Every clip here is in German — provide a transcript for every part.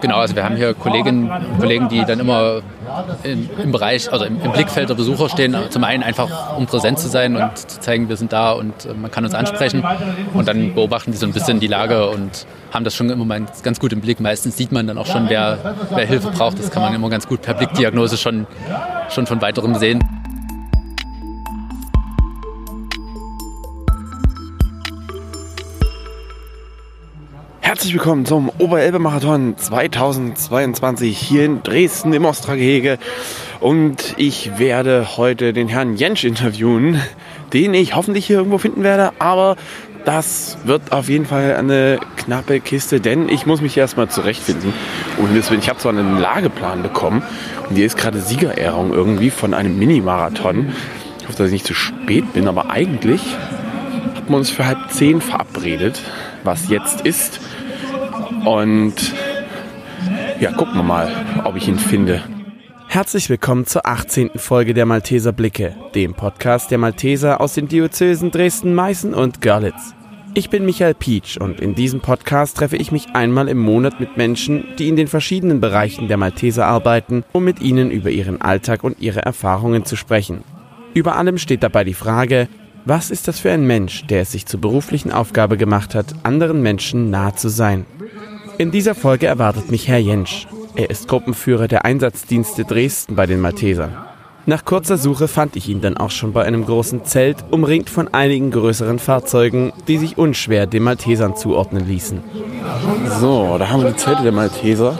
Genau, also wir haben hier Kolleginnen und Kollegen, die dann immer in, im Bereich, also im, im, Blickfeld der Besucher stehen. Zum einen einfach, um präsent zu sein und zu zeigen, wir sind da und äh, man kann uns ansprechen. Und dann beobachten die so ein bisschen die Lage und haben das schon immer ganz gut im Blick. Meistens sieht man dann auch schon, wer, wer Hilfe braucht. Das kann man immer ganz gut per Blickdiagnose schon, schon von weiterem sehen. Herzlich willkommen zum Oberelbe-Marathon 2022 hier in Dresden im Ostragehege. Und ich werde heute den Herrn Jensch interviewen, den ich hoffentlich hier irgendwo finden werde. Aber das wird auf jeden Fall eine knappe Kiste, denn ich muss mich erstmal zurechtfinden. Und ich habe zwar einen Lageplan bekommen und hier ist gerade Siegerehrung irgendwie von einem Mini-Marathon. Ich hoffe, dass ich nicht zu spät bin, aber eigentlich haben wir uns für halb zehn verabredet, was jetzt ist. Und ja, gucken wir mal, ob ich ihn finde. Herzlich willkommen zur 18. Folge der Malteser Blicke, dem Podcast der Malteser aus den Diözesen Dresden, Meißen und Görlitz. Ich bin Michael Pietsch und in diesem Podcast treffe ich mich einmal im Monat mit Menschen, die in den verschiedenen Bereichen der Malteser arbeiten, um mit ihnen über ihren Alltag und ihre Erfahrungen zu sprechen. Über allem steht dabei die Frage, was ist das für ein Mensch, der es sich zur beruflichen Aufgabe gemacht hat, anderen Menschen nahe zu sein? In dieser Folge erwartet mich Herr Jentsch. Er ist Gruppenführer der Einsatzdienste Dresden bei den Maltesern. Nach kurzer Suche fand ich ihn dann auch schon bei einem großen Zelt, umringt von einigen größeren Fahrzeugen, die sich unschwer den Maltesern zuordnen ließen. So, da haben wir die Zelte der Malteser.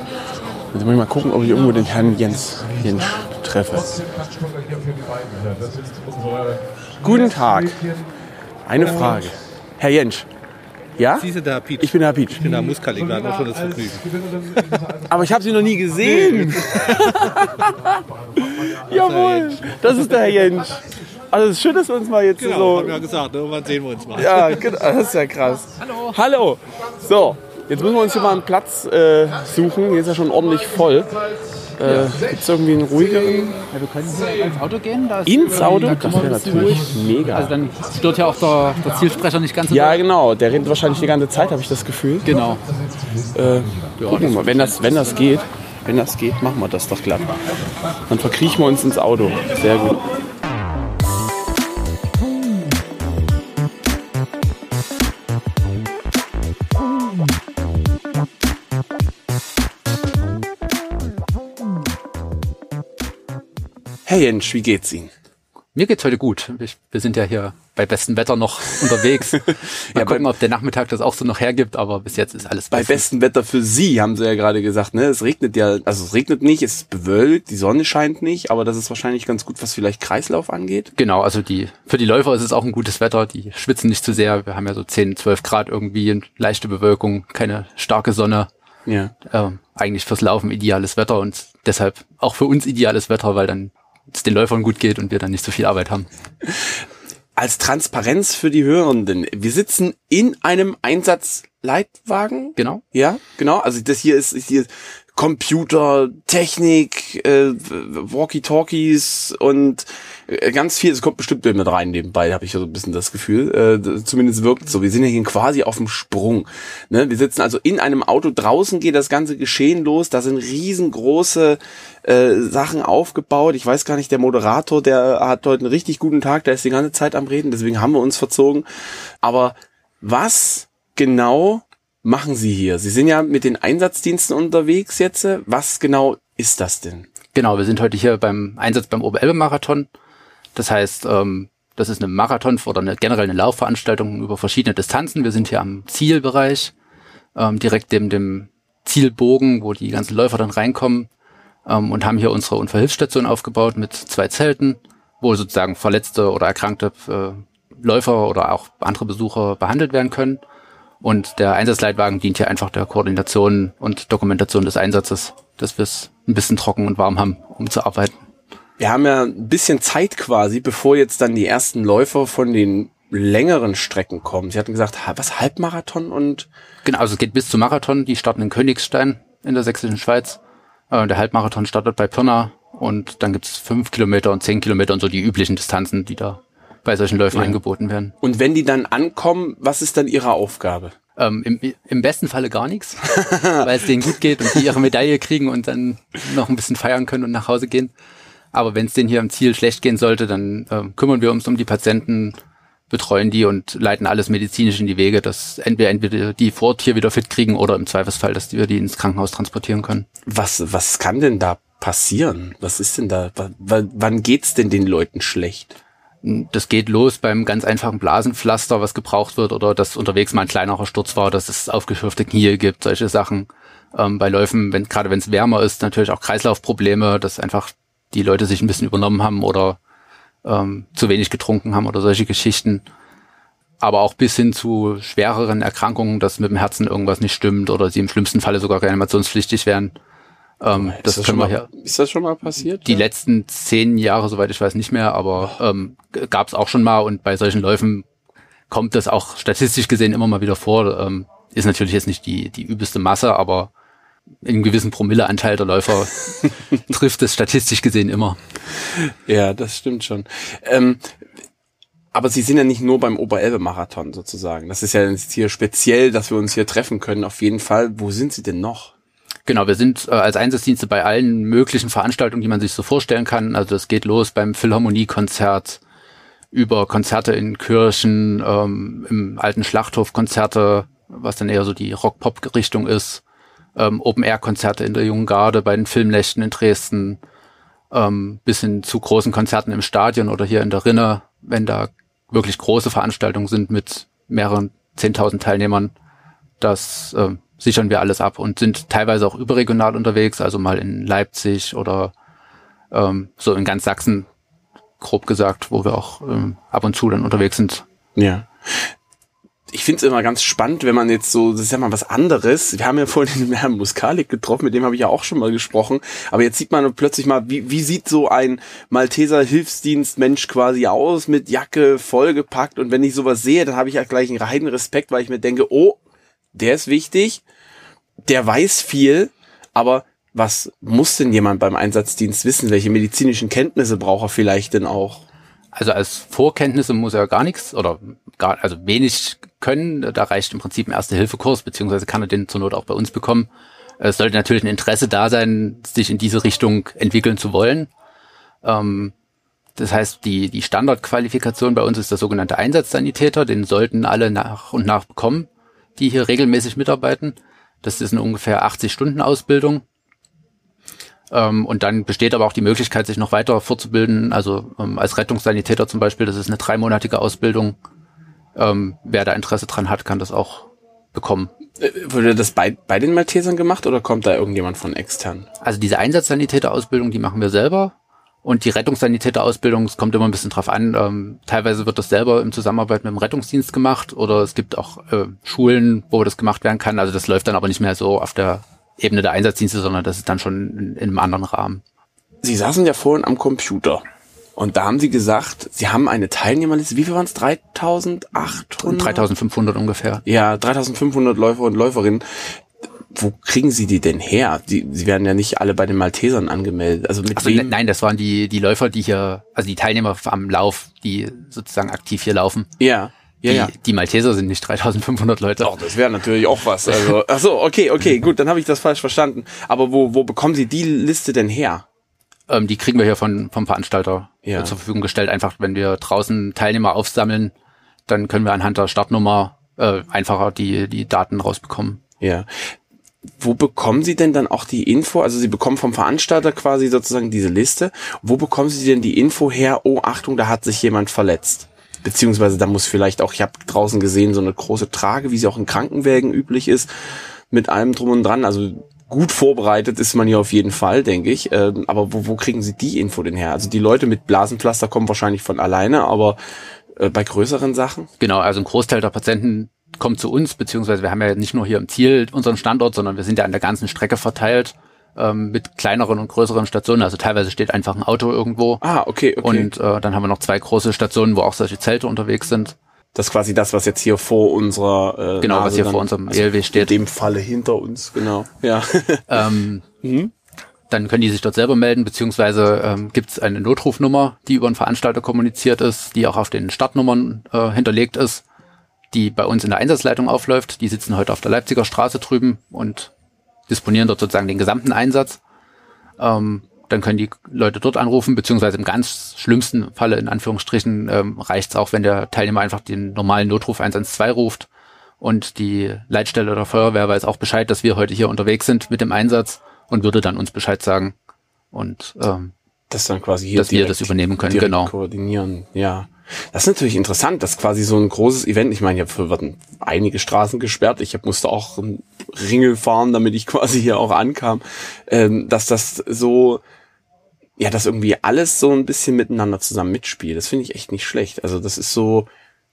Jetzt muss ich mal gucken, ob ich irgendwo den Herrn Jens Jentsch treffe. Guten Tag. Eine Frage. Herr Jentsch, ja? Sie sind der Herr Pietsch. Ich bin der Herr Pietsch. Ich bin der Muskalik, wir hatten auch schon das Vergnügen. Aber ich habe Sie noch nie gesehen. Jawohl, das ist der Herr Jentsch. Also es ist schön, dass wir uns mal jetzt Genau, so... haben wir ja gesagt, ne? irgendwann sehen wir uns mal. Ja, genau, das ist ja krass. Hallo. Hallo. So, jetzt müssen wir uns hier mal einen Platz äh, suchen. Hier ist ja schon ordentlich voll. Äh, Gibt es irgendwie einen ruhigeren? Ja, wir können hier ins Auto gehen. Da Ins Auto? da Das wäre natürlich ruhig. mega. Also dann stört ja auch der, der Zielsprecher nicht ganz so Ja, doll. genau. Der rennt wahrscheinlich die ganze Zeit, habe ich das Gefühl. Genau. Äh, gucken wir mal. Wenn das, wenn das geht, wenn das geht, machen wir das doch glatt. Dann verkriechen wir uns ins Auto. Sehr gut. Herr Jentsch, wie geht's Ihnen? Mir geht's heute gut. Ich, wir sind ja hier bei bestem Wetter noch unterwegs. Mal Ja, gucken, ob der Nachmittag das auch so noch hergibt, aber bis jetzt ist alles Bei bestem Wetter für Sie, haben Sie ja gerade gesagt, ne? Es regnet ja, also es regnet nicht, es ist bewölkt, die Sonne scheint nicht, aber das ist wahrscheinlich ganz gut, was vielleicht Kreislauf angeht. Genau, also die für die Läufer ist es auch ein gutes Wetter. Die schwitzen nicht zu sehr. Wir haben ja so 10, 12 Grad irgendwie, leichte Bewölkung, keine starke Sonne. Ja. Ähm, eigentlich fürs Laufen ideales Wetter und deshalb auch für uns ideales Wetter, weil dann es den Läufern gut geht und wir dann nicht so viel Arbeit haben. Als Transparenz für die Hörenden, wir sitzen in einem Einsatzleitwagen. Genau. Ja, genau. Also das hier ist, ist hier Computer, Technik, äh, Walkie-Talkies und äh, ganz viel. Es kommt bestimmt mit rein nebenbei, habe ich so ein bisschen das Gefühl. Äh, zumindest wirkt es so. Wir sind ja hier quasi auf dem Sprung. Ne? Wir sitzen also in einem Auto. Draußen geht das ganze Geschehen los. Da sind riesengroße äh, Sachen aufgebaut. Ich weiß gar nicht, der Moderator, der hat heute einen richtig guten Tag. Der ist die ganze Zeit am Reden. Deswegen haben wir uns verzogen. Aber was genau machen Sie hier? Sie sind ja mit den Einsatzdiensten unterwegs jetzt. Was genau ist das denn? Genau, wir sind heute hier beim Einsatz beim Oberelbe-Marathon. Das heißt, ähm, das ist eine Marathon oder eine generell eine Laufveranstaltung über verschiedene Distanzen. Wir sind hier am Zielbereich, ähm, direkt neben dem Zielbogen, wo die ganzen Läufer dann reinkommen ähm, und haben hier unsere Unfallhilfsstation aufgebaut mit zwei Zelten, wo sozusagen verletzte oder erkrankte äh, Läufer oder auch andere Besucher behandelt werden können. Und der Einsatzleitwagen dient hier einfach der Koordination und Dokumentation des Einsatzes, dass wir es ein bisschen trocken und warm haben, um zu arbeiten. Wir haben ja ein bisschen Zeit quasi, bevor jetzt dann die ersten Läufer von den längeren Strecken kommen. Sie hatten gesagt, was Halbmarathon und Genau, also es geht bis zum Marathon. Die starten in Königstein in der sächsischen Schweiz. Äh, der Halbmarathon startet bei Pirna und dann gibt's fünf Kilometer und zehn Kilometer und so die üblichen Distanzen, die da bei solchen Läufen Ja. angeboten werden. und wenn die dann ankommen, was ist dann ihre Aufgabe? Ähm, im, Im besten Falle gar nichts, weil es denen gut geht und die ihre Medaille kriegen und dann noch ein bisschen feiern können und nach Hause gehen. Aber wenn es denen hier am Ziel schlecht gehen sollte, dann äh, kümmern wir uns um die Patienten, betreuen die und leiten alles medizinisch in die Wege, dass entweder, entweder die vor Ort hier wieder fit kriegen oder im Zweifelsfall, dass wir die ins Krankenhaus transportieren können. Was, was kann denn da passieren? Was ist denn da? wann geht's denn den Leuten schlecht? Das geht los beim ganz einfachen Blasenpflaster, was gebraucht wird, oder dass unterwegs mal ein kleinerer Sturz war, dass es aufgeschürfte Knie gibt, solche Sachen. Ähm, bei Läufen, wenn, gerade wenn es wärmer ist, natürlich auch Kreislaufprobleme, dass einfach die Leute sich ein bisschen übernommen haben oder ähm, zu wenig getrunken haben oder solche Geschichten. Aber auch bis hin zu schwereren Erkrankungen, dass mit dem Herzen irgendwas nicht stimmt oder sie im schlimmsten Falle sogar reanimationspflichtig werden. Ähm, das, das können wir hier. Ist das schon mal passiert? Die ja? letzten zehn Jahre, soweit ich weiß, nicht mehr, aber ähm, gab es auch schon mal und bei solchen Läufen kommt das auch statistisch gesehen immer mal wieder vor. Ähm, ist natürlich jetzt nicht die, die übelste Masse, aber in einem gewissen Promilleanteil der Läufer trifft es statistisch gesehen immer. Ja, das stimmt schon. Ähm, aber Sie sind ja nicht nur beim Oberelbe-Marathon sozusagen. Das ist ja jetzt hier speziell, dass wir uns hier treffen können. Auf jeden Fall. Wo sind Sie denn noch? Genau, wir sind äh, als Einsatzdienste bei allen möglichen Veranstaltungen, die man sich so vorstellen kann. Also es geht los beim Philharmoniekonzert, über Konzerte in Kirchen, ähm, im alten Schlachthof Konzerte, was dann eher so die Rock-Pop-Richtung ist, ähm, Open-Air-Konzerte in der Jungen Garde bei den Filmnächten in Dresden, ähm, bis hin zu großen Konzerten im Stadion oder hier in der Rinne, wenn da wirklich große Veranstaltungen sind mit mehreren zehntausend Teilnehmern. Das äh, sichern wir alles ab und sind teilweise auch überregional unterwegs, also mal in Leipzig oder ähm, so in ganz Sachsen, grob gesagt, wo wir auch ähm, ab und zu dann unterwegs sind. Ja. Ich finde es immer ganz spannend, wenn man jetzt so, das ist ja mal was anderes. Wir haben ja vorhin den Herrn Muskalik getroffen, mit dem habe ich ja auch schon mal gesprochen. Aber jetzt sieht man plötzlich mal, wie, wie sieht so ein Malteser Hilfsdienstmensch quasi aus, mit Jacke vollgepackt. Und wenn ich sowas sehe, dann habe ich ja gleich einen reinen Respekt, weil ich mir denke, oh, der ist wichtig, der weiß viel, aber was muss denn jemand beim Einsatzdienst wissen? Welche medizinischen Kenntnisse braucht er vielleicht denn auch? Also als Vorkenntnisse muss er gar nichts oder gar, also wenig können. Da reicht im Prinzip ein Erste-Hilfe-Kurs, beziehungsweise kann er den zur Not auch bei uns bekommen. Es sollte natürlich ein Interesse da sein, sich in diese Richtung entwickeln zu wollen. Ähm, das heißt, die, die Standardqualifikation bei uns ist der sogenannte Einsatzsanitäter. Den sollten alle nach und nach bekommen die hier regelmäßig mitarbeiten. Das ist eine ungefähr 80 Stunden Ausbildung. Ähm, und dann besteht aber auch die Möglichkeit, sich noch weiter fortzubilden. Also ähm, als Rettungssanitäter zum Beispiel, das ist eine dreimonatige Ausbildung. Ähm, wer da Interesse dran hat, kann das auch bekommen. Äh, wurde das bei, bei den Maltesern gemacht oder kommt da irgendjemand von extern? Also diese Einsatzsanitäter-Ausbildung, die machen wir selber. Und die Rettungssanitäter-Ausbildung, es kommt immer ein bisschen drauf an. Ähm, teilweise wird das selber im Zusammenarbeit mit dem Rettungsdienst gemacht oder es gibt auch äh, Schulen, wo das gemacht werden kann. Also das läuft dann aber nicht mehr so auf der Ebene der Einsatzdienste, sondern das ist dann schon in, in einem anderen Rahmen. Sie saßen ja vorhin am Computer. Und da haben Sie gesagt, Sie haben eine Teilnehmerliste. Wie viel waren es? 3800? 3500 ungefähr. Ja, 3500 Läufer und Läuferinnen wo kriegen Sie die denn her? Die, sie werden ja nicht alle bei den Maltesern angemeldet. Also mit also, wem? Nein, das waren die, die Läufer, die hier, also die Teilnehmer am Lauf, die sozusagen aktiv hier laufen. Ja. Ja, die, ja. die Malteser sind nicht 3500 Leute. Doch, das wäre natürlich auch was. Also, ach so, okay, okay, gut, dann habe ich das falsch verstanden. Aber wo, wo bekommen Sie die Liste denn her? Ähm, die kriegen wir hier von, vom Veranstalter ja. zur Verfügung gestellt. Einfach, wenn wir draußen Teilnehmer aufsammeln, dann können wir anhand der Startnummer äh, einfacher die, die Daten rausbekommen. Ja wo bekommen Sie denn dann auch die Info? Also Sie bekommen vom Veranstalter quasi sozusagen diese Liste. Wo bekommen Sie denn die Info her? Oh, Achtung, da hat sich jemand verletzt. Beziehungsweise da muss vielleicht auch, ich habe draußen gesehen, so eine große Trage, wie sie auch in Krankenwägen üblich ist, mit allem drum und dran. Also gut vorbereitet ist man hier auf jeden Fall, denke ich. Ähm, aber wo, wo kriegen Sie die Info denn her? Also die Leute mit Blasenpflaster kommen wahrscheinlich von alleine, aber äh, bei größeren Sachen? Genau, also ein Großteil der Patienten kommt zu uns, beziehungsweise wir haben ja nicht nur hier im Ziel unseren Standort, sondern wir sind ja an der ganzen Strecke verteilt ähm, mit kleineren und größeren Stationen. Also teilweise steht einfach ein Auto irgendwo. Ah, okay, okay. Und äh, dann haben wir noch zwei große Stationen, wo auch solche Zelte unterwegs sind. Das ist quasi das, was jetzt hier vor unserer äh, Genau, Nase was hier dann, vor unserem also ELW steht. In dem Falle hinter uns, genau. Ja. ähm, mhm. Dann können die sich dort selber melden, beziehungsweise ähm, gibt es eine Notrufnummer, die über einen Veranstalter kommuniziert ist, die auch auf den Startnummern äh, hinterlegt ist die bei uns in der Einsatzleitung aufläuft. Die sitzen heute auf der Leipziger Straße drüben und disponieren dort sozusagen den gesamten Einsatz. Ähm, dann können die Leute dort anrufen, beziehungsweise im ganz schlimmsten Falle, in Anführungsstrichen, ähm, reicht es auch, wenn der Teilnehmer einfach den normalen Notruf 112 ruft und die Leitstelle der Feuerwehr weiß auch Bescheid, dass wir heute hier unterwegs sind mit dem Einsatz und würde dann uns Bescheid sagen und ähm, das dann quasi hier dass wir das übernehmen können, genau. Koordinieren, ja. Das ist natürlich interessant, dass quasi so ein großes Event, ich meine, hier werden einige Straßen gesperrt, ich musste auch Ringel fahren, damit ich quasi hier auch ankam, ähm, dass das so, ja, dass irgendwie alles so ein bisschen miteinander zusammen mitspielt. Das finde ich echt nicht schlecht. Also das ist so,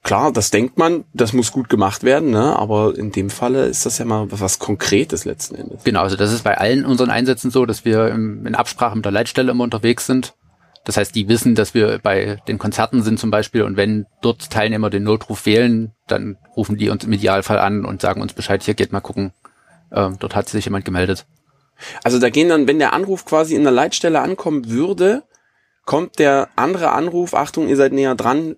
klar, das denkt man, das muss gut gemacht werden, ne? aber in dem Falle ist das ja mal was Konkretes letzten Endes. Genau, also das ist bei allen unseren Einsätzen so, dass wir im, in Absprache mit der Leitstelle immer unterwegs sind. Das heißt, die wissen, dass wir bei den Konzerten sind zum Beispiel und wenn dort Teilnehmer den Notruf wählen, dann rufen die uns im Idealfall an und sagen uns Bescheid, hier geht mal gucken, ähm, dort hat sich jemand gemeldet. Also da gehen dann, wenn der Anruf quasi in der Leitstelle ankommen würde, kommt der andere Anruf, Achtung, ihr seid näher dran,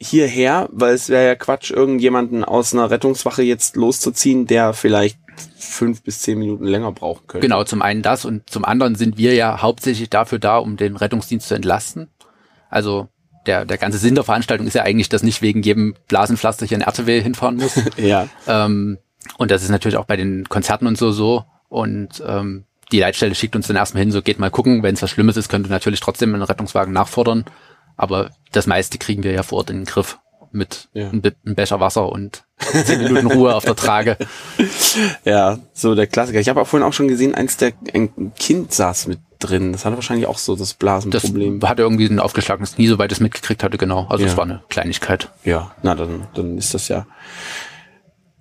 hierher, weil es wäre ja Quatsch, irgendjemanden aus einer Rettungswache jetzt loszuziehen, der vielleicht fünf bis zehn Minuten länger brauchen könnte. Genau, zum einen das und zum anderen sind wir ja hauptsächlich dafür da, um den Rettungsdienst zu entlasten. Also der, der ganze Sinn der Veranstaltung ist ja eigentlich, dass nicht wegen jedem Blasenpflaster hier ein RTW hinfahren muss. ja. Ähm, und das ist natürlich auch bei den Konzerten und so so. Und ähm, die Leitstelle schickt uns dann erstmal hin, so geht mal gucken, wenn es was Schlimmes ist, könnt ihr natürlich trotzdem einen Rettungswagen nachfordern. Aber das meiste kriegen wir ja vor Ort in den Griff mit ja. einem, Becher Wasser und zehn Minuten Ruhe auf der Trage. Ja, so der Klassiker. Ich habe auch vorhin auch schon gesehen, eins der ein Kind saß mit drin. Das hatte wahrscheinlich auch so das Blasenproblem. Das hatte irgendwie ein aufgeschlagenes Knie, soweit es mitgekriegt hatte, genau. Also es ja. war eine Kleinigkeit. Ja, na dann, dann ist das ja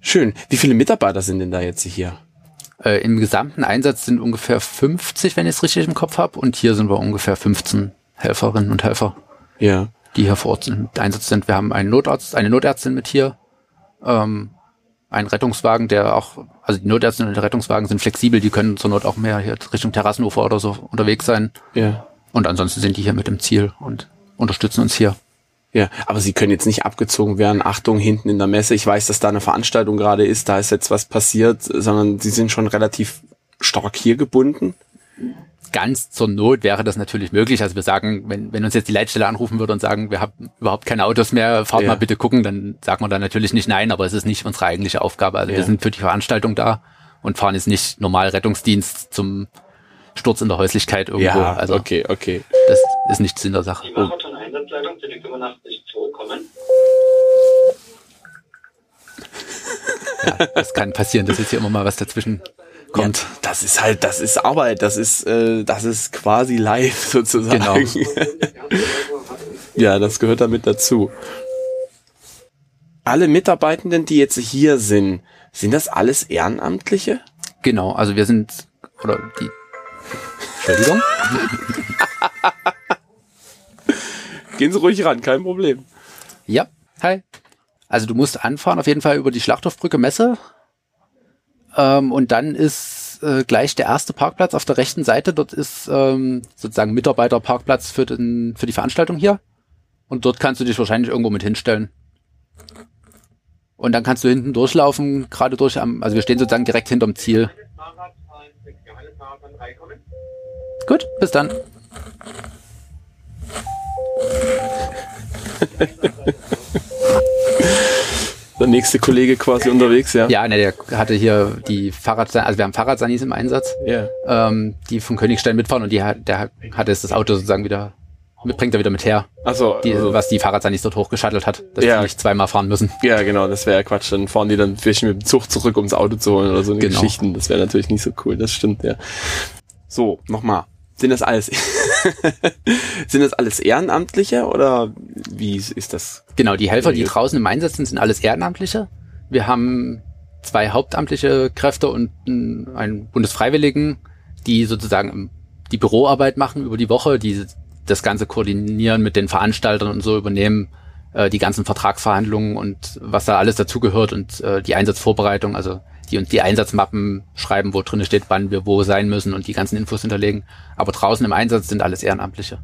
schön. Wie viele Mitarbeiter sind denn da jetzt hier? Äh, Im gesamten Einsatz sind ungefähr 50, wenn ich es richtig im Kopf habe. Und hier sind wir ungefähr 15 Helferinnen und Helfer ja. die hier vor Ort sind, Einsatz sind. Wir haben einen Notarzt, eine Notärztin mit hier, ähm, einen Rettungswagen, der auch, also die Notärztin und der Rettungswagen sind flexibel, die können zur Not auch mehr hier Richtung Terrassenufer oder so unterwegs sein. Ja. Und ansonsten sind die hier mit dem Ziel und unterstützen uns hier. Ja, aber sie können jetzt nicht abgezogen werden. Achtung, hinten in der Messe. Ich weiß, dass da eine Veranstaltung gerade ist, da ist jetzt was passiert, sondern sie sind schon relativ stark hier gebunden ganz zur Not wäre das natürlich möglich. Also wir sagen, wenn, wenn uns jetzt die Leitstelle anrufen würde und sagen, wir haben überhaupt keine Autos mehr, fahrt ja. mal bitte gucken, dann sagt man da natürlich nicht nein, aber es ist nicht unsere eigentliche Aufgabe. Also ja. wir sind für die Veranstaltung da und fahren jetzt nicht normal Rettungsdienst zum Sturz in der Häuslichkeit irgendwo. Ja, also okay, okay. Das ist nichts in der Sache. Die Marathon-Einsatzleitung zu 85 kommen. Ja, das kann passieren, dass jetzt hier immer mal was dazwischen kommt. Ja, das ist halt, das ist Arbeit, das ist, äh, das ist quasi live sozusagen. Genau. ja, das gehört damit dazu. Alle Mitarbeitenden, die jetzt hier sind, sind das alles Ehrenamtliche? Genau, also wir sind, oder die, Entschuldigung. Gehen Sie ruhig ran, kein Problem. Ja, hi. Also du musst anfahren auf jeden Fall über die Schlachthofbrücke Messe ähm, und dann ist äh, gleich der erste Parkplatz auf der rechten Seite. Dort ist ähm, sozusagen Mitarbeiterparkplatz für, den, für die Veranstaltung hier. Und dort kannst du dich wahrscheinlich irgendwo mit hinstellen. Und dann kannst du hinten durchlaufen, gerade durch am, also wir stehen sozusagen direkt hinterm Ziel. Gut, bis dann. der nächste Kollege quasi unterwegs, ja? Ja, ne, der hatte hier die Fahrrad, also wir haben Fahrradsanis im Einsatz, ja. ähm, die vom Königstein mitfahren und die hat, der hat jetzt das Auto sozusagen wieder mit, bringt er wieder mit her. Also, die, also was die Fahrradsanis dort hochgeschattelt hat, dass ja. die nicht zweimal fahren müssen. Ja, genau, das wäre ja Quatsch. Dann fahren die dann vielleicht mit dem Zug zurück, um das Auto zu holen oder so genau. Geschichten. Das wäre natürlich nicht so cool, das stimmt, ja. So, nochmal. Sind das alles, sind das alles Ehrenamtliche oder wie ist das? Genau, die Helfer, die draußen im Einsatz sind, sind alles Ehrenamtliche. Wir haben zwei hauptamtliche Kräfte und einen Bundesfreiwilligen, die sozusagen die Büroarbeit machen über die Woche, die das Ganze koordinieren mit den Veranstaltern und so übernehmen, äh, die ganzen Vertragsverhandlungen und was da alles dazugehört und äh, die Einsatzvorbereitung, also die uns die Einsatzmappen schreiben, wo drin steht, wann wir wo sein müssen und die ganzen Infos hinterlegen. Aber draußen im Einsatz sind alles Ehrenamtliche.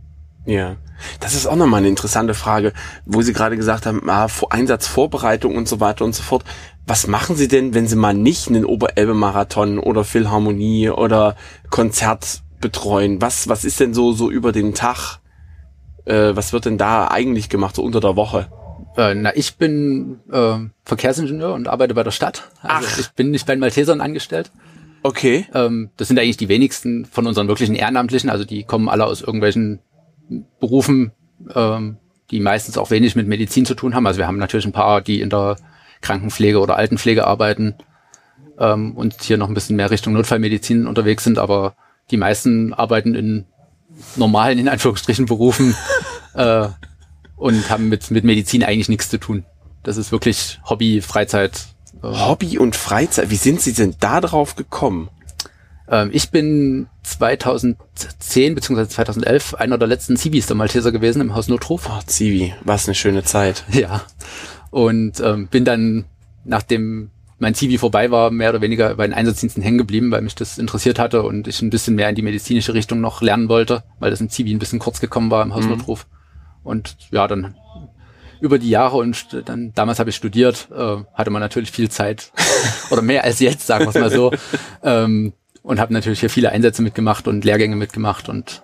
Ja, das ist auch nochmal eine interessante Frage, wo Sie gerade gesagt haben, ah, Einsatzvorbereitung und so weiter und so fort. Was machen Sie denn, wenn Sie mal nicht einen Oberelbe-Marathon oder Philharmonie oder Konzert betreuen? Was, was ist denn so, so über den Tag? Äh, was wird denn da eigentlich gemacht, so unter der Woche? Äh, na, ich bin äh, Verkehrsingenieur und arbeite bei der Stadt. Also Ach. ich bin nicht bei den Maltesern angestellt. Okay. Ähm, das sind eigentlich die wenigsten von unseren wirklichen Ehrenamtlichen. Also die kommen alle aus irgendwelchen Berufen, ähm, die meistens auch wenig mit Medizin zu tun haben. Also wir haben natürlich ein paar, die in der Krankenpflege oder Altenpflege arbeiten ähm, und hier noch ein bisschen mehr Richtung Notfallmedizin unterwegs sind, aber die meisten arbeiten in normalen, in Anführungsstrichen, Berufen äh, und haben mit, mit Medizin eigentlich nichts zu tun. Das ist wirklich Hobby, Freizeit. Äh. Hobby und Freizeit. Wie sind Sie denn da drauf gekommen? Ähm, ich bin 2010 bzw. 2011 einer der letzten Zivis der Malteser gewesen im Haus Notruf. Oh, Zivi, was eine schöne Zeit. Ja. Und ähm, bin dann, nachdem mein Zivi vorbei war, mehr oder weniger bei den Einsatzdiensten hängen geblieben, weil mich das interessiert hatte und ich ein bisschen mehr in die medizinische Richtung noch lernen wollte, weil das im Zivi ein bisschen kurz gekommen war im mhm. Notruf. Und ja, dann über die Jahre und dann damals habe ich studiert, äh, hatte man natürlich viel Zeit oder mehr als jetzt, sagen wir es mal so. Ähm, und habe natürlich hier viele Einsätze mitgemacht und Lehrgänge mitgemacht und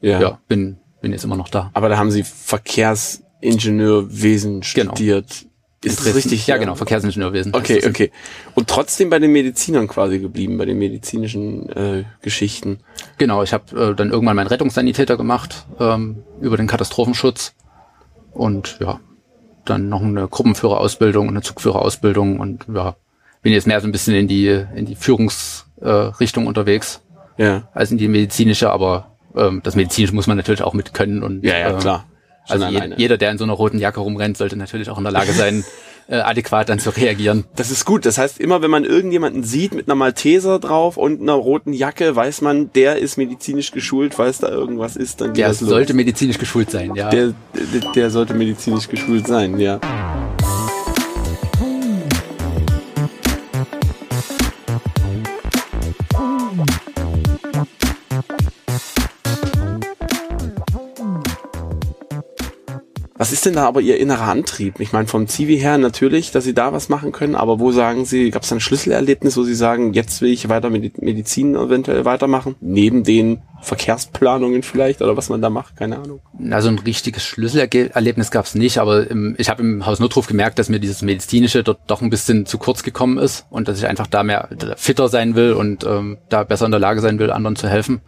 ja. ja, bin, bin jetzt immer noch da. Aber da haben Sie Verkehrsingenieurwesen genau. studiert. Ist das richtig? Ja, genau, Verkehrsingenieurwesen. Okay, okay. Und trotzdem bei den Medizinern quasi geblieben, bei den medizinischen äh, Geschichten. Genau, ich habe äh, dann irgendwann meinen Rettungssanitäter gemacht ähm, über den Katastrophenschutz und ja, dann noch eine Gruppenführerausbildung und eine Zugführerausbildung und ja, bin jetzt mehr so ein bisschen in die in die Führungsrichtung äh, unterwegs ja. als in die medizinische, aber ähm, das medizinische muss man natürlich auch mit können und ja, ja, äh, klar. Also je, jeder, der in so einer roten Jacke rumrennt, sollte natürlich auch in der Lage sein, äh, adäquat dann zu reagieren. Das ist gut. Das heißt, immer wenn man irgendjemanden sieht mit einer Malteser drauf und einer roten Jacke, weiß man, der ist medizinisch geschult, falls da irgendwas ist, dann geht Der sollte medizinisch geschult sein, ja. Der, der, der sollte medizinisch geschult sein, ja. Was ist denn da aber Ihr innerer Antrieb? Ich meine, vom Zivi her natürlich, dass Sie da was machen können, aber wo sagen Sie, gab es ein Schlüsselerlebnis, wo Sie sagen, jetzt will ich weiter mit Medizin eventuell weitermachen? Neben den Verkehrsplanungen vielleicht oder was man da macht, keine Ahnung. Also ein richtiges Schlüsselerlebnis gab es nicht, aber im, ich habe im Haus Notruf gemerkt, dass mir dieses medizinische dort doch ein bisschen zu kurz gekommen ist und dass ich einfach da mehr fitter sein will und ähm, da besser in der Lage sein will, anderen zu helfen.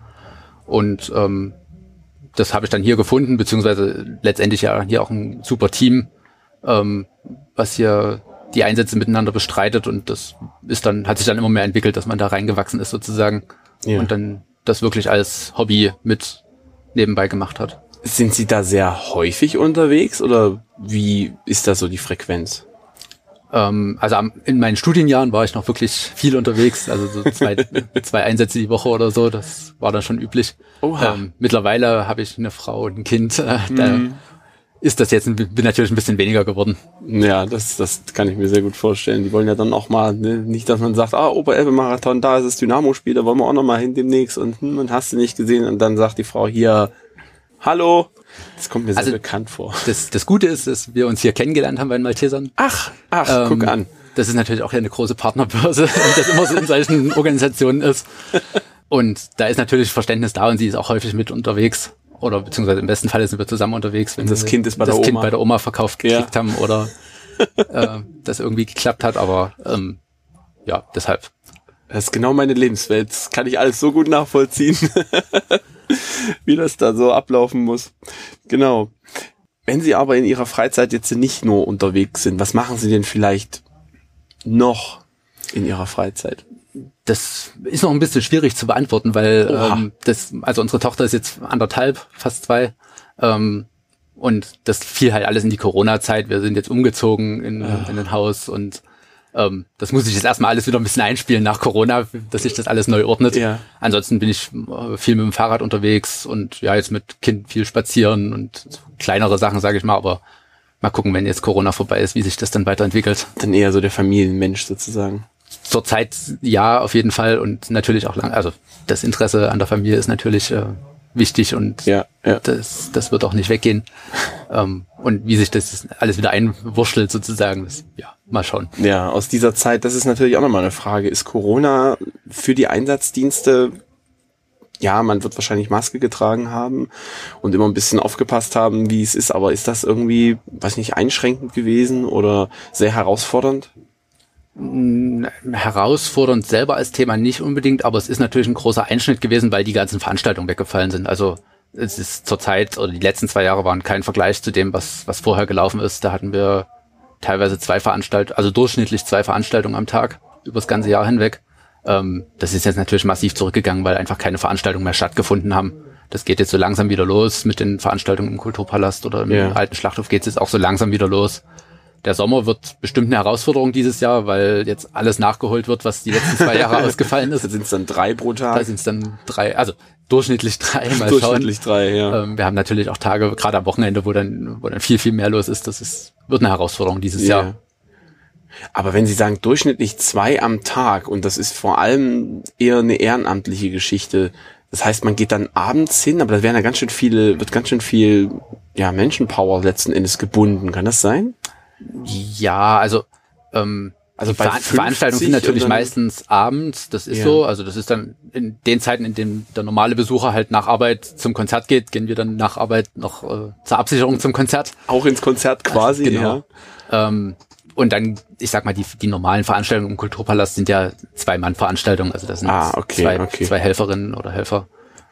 Und ähm, das habe ich dann hier gefunden, beziehungsweise letztendlich ja hier auch ein super Team, ähm, was hier die Einsätze miteinander bestreitet und das ist dann, hat sich dann immer mehr entwickelt, dass man da reingewachsen ist sozusagen ja. und dann das wirklich als Hobby mit nebenbei gemacht hat. Sind Sie da sehr häufig unterwegs oder wie ist da so die Frequenz? Ähm, also am, in meinen Studienjahren war ich noch wirklich viel unterwegs, also so zwei, zwei Einsätze die Woche oder so, das war dann schon üblich. Ähm, mittlerweile habe ich eine Frau und ein Kind, äh, da mhm. ist das jetzt bin natürlich ein bisschen weniger geworden. Ja, das, das kann ich mir sehr gut vorstellen. Die wollen ja dann auch mal, ne, nicht, dass man sagt, ah, Oberelbe-Marathon, da ist das Dynamo-Spiel, da wollen wir auch noch mal hin demnächst und hm, und hast du nicht gesehen und dann sagt die Frau hier, hallo, das kommt mir sehr also, bekannt vor. Das, das Gute ist, dass wir uns hier kennengelernt haben bei den Maltesern. Ach, ach, ähm, guck an. Das ist natürlich auch eine große Partnerbörse, wie das immer so in solchen Organisationen ist. Und da ist natürlich Verständnis da und sie ist auch häufig mit unterwegs. Oder beziehungsweise im besten Fall sind wir zusammen unterwegs, wenn das Kind ist bei das der Kind Oma. bei der Oma verkauft gekriegt ja. haben oder äh, das irgendwie geklappt hat. Aber ähm, ja, deshalb. Das ist genau meine Lebenswelt. Das kann ich alles so gut nachvollziehen. wie das da so ablaufen muss. Genau. Wenn Sie aber in Ihrer Freizeit jetzt nicht nur unterwegs sind, was machen Sie denn vielleicht noch in Ihrer Freizeit? Das ist noch ein bisschen schwierig zu beantworten, weil ähm, das, also unsere Tochter ist jetzt anderthalb, fast zwei. Ähm, und das fiel halt alles in die Corona-Zeit. Wir sind jetzt umgezogen in, ja. in ein Haus und ähm, das muss ich jetzt erstmal alles wieder ein bisschen einspielen nach Corona, dass sich das alles neu ordnet. Ja. Ansonsten bin ich äh, viel mit dem Fahrrad unterwegs und ja, jetzt mit Kind viel spazieren und so kleinere Sachen, sage ich mal, aber mal gucken, wenn jetzt Corona vorbei ist, wie sich das dann weiterentwickelt. Dann eher so der Familienmensch sozusagen. Zurzeit ja, auf jeden Fall und natürlich auch lang, also das Interesse an der Familie ist natürlich äh, wichtig und Ja, ja. das, das wird auch nicht weggehen. ähm, und wie sich das alles wieder einwurschtelt sozusagen, das, ja, mal schauen. Ja, aus dieser Zeit, das ist natürlich auch nochmal eine Frage. Ist Corona für die Einsatzdienste, ja, man wird wahrscheinlich Maske getragen haben und immer ein bisschen aufgepasst haben, wie es ist, aber ist das irgendwie, weiß nicht, einschränkend gewesen oder sehr herausfordernd? Herausfordernd selber als Thema nicht unbedingt, aber es ist natürlich ein großer Einschnitt gewesen, weil die ganzen Veranstaltungen weggefallen sind. Also es ist zurzeit, oder die letzten zwei Jahre waren kein Vergleich zu dem, was, was vorher gelaufen ist. Da hatten wir teilweise zwei Veranstaltungen, also durchschnittlich zwei Veranstaltungen am Tag übers ganze Jahr hinweg. Ähm, das ist jetzt natürlich massiv zurückgegangen, weil einfach keine Veranstaltungen mehr stattgefunden haben. Das geht jetzt so langsam wieder los mit den Veranstaltungen im Kulturpalast oder im Ja. alten Schlachthof geht es jetzt auch so langsam wieder los. Der Sommer wird bestimmt eine Herausforderung dieses Jahr, weil jetzt alles nachgeholt wird, was die letzten zwei Jahre ausgefallen Da ist. sind es dann drei pro Da Tag. sind es dann drei, also durchschnittlich drei, mal Durchschnittlich drei, ja. schauen. Ähm, wir haben natürlich auch Tage, gerade am Wochenende, wo dann, wo dann viel, viel mehr los ist. Das ist, wird eine Herausforderung dieses Ja. Jahr. Aber wenn Sie sagen durchschnittlich zwei am Tag und das ist vor allem eher eine ehrenamtliche Geschichte, das heißt, man geht dann abends hin, aber da werden ja ganz schön viele, wird ganz schön viel, ja, Menschenpower letzten Endes gebunden. Kann das sein? Ja, also ähm, Also Ver 50 Veranstaltungen sind natürlich meistens abends, das ist Ja. so. Also das ist dann in den Zeiten, in denen der normale Besucher halt nach Arbeit zum Konzert geht, gehen wir dann nach Arbeit noch äh, zur Absicherung zum Konzert. Auch ins Konzert quasi, Genau. ja. Ähm, und dann, ich sag mal, die, die normalen Veranstaltungen im Kulturpalast sind ja Zwei-Mann-Veranstaltungen. Also das sind Ah, okay, zwei, okay. zwei Helferinnen oder Helfer.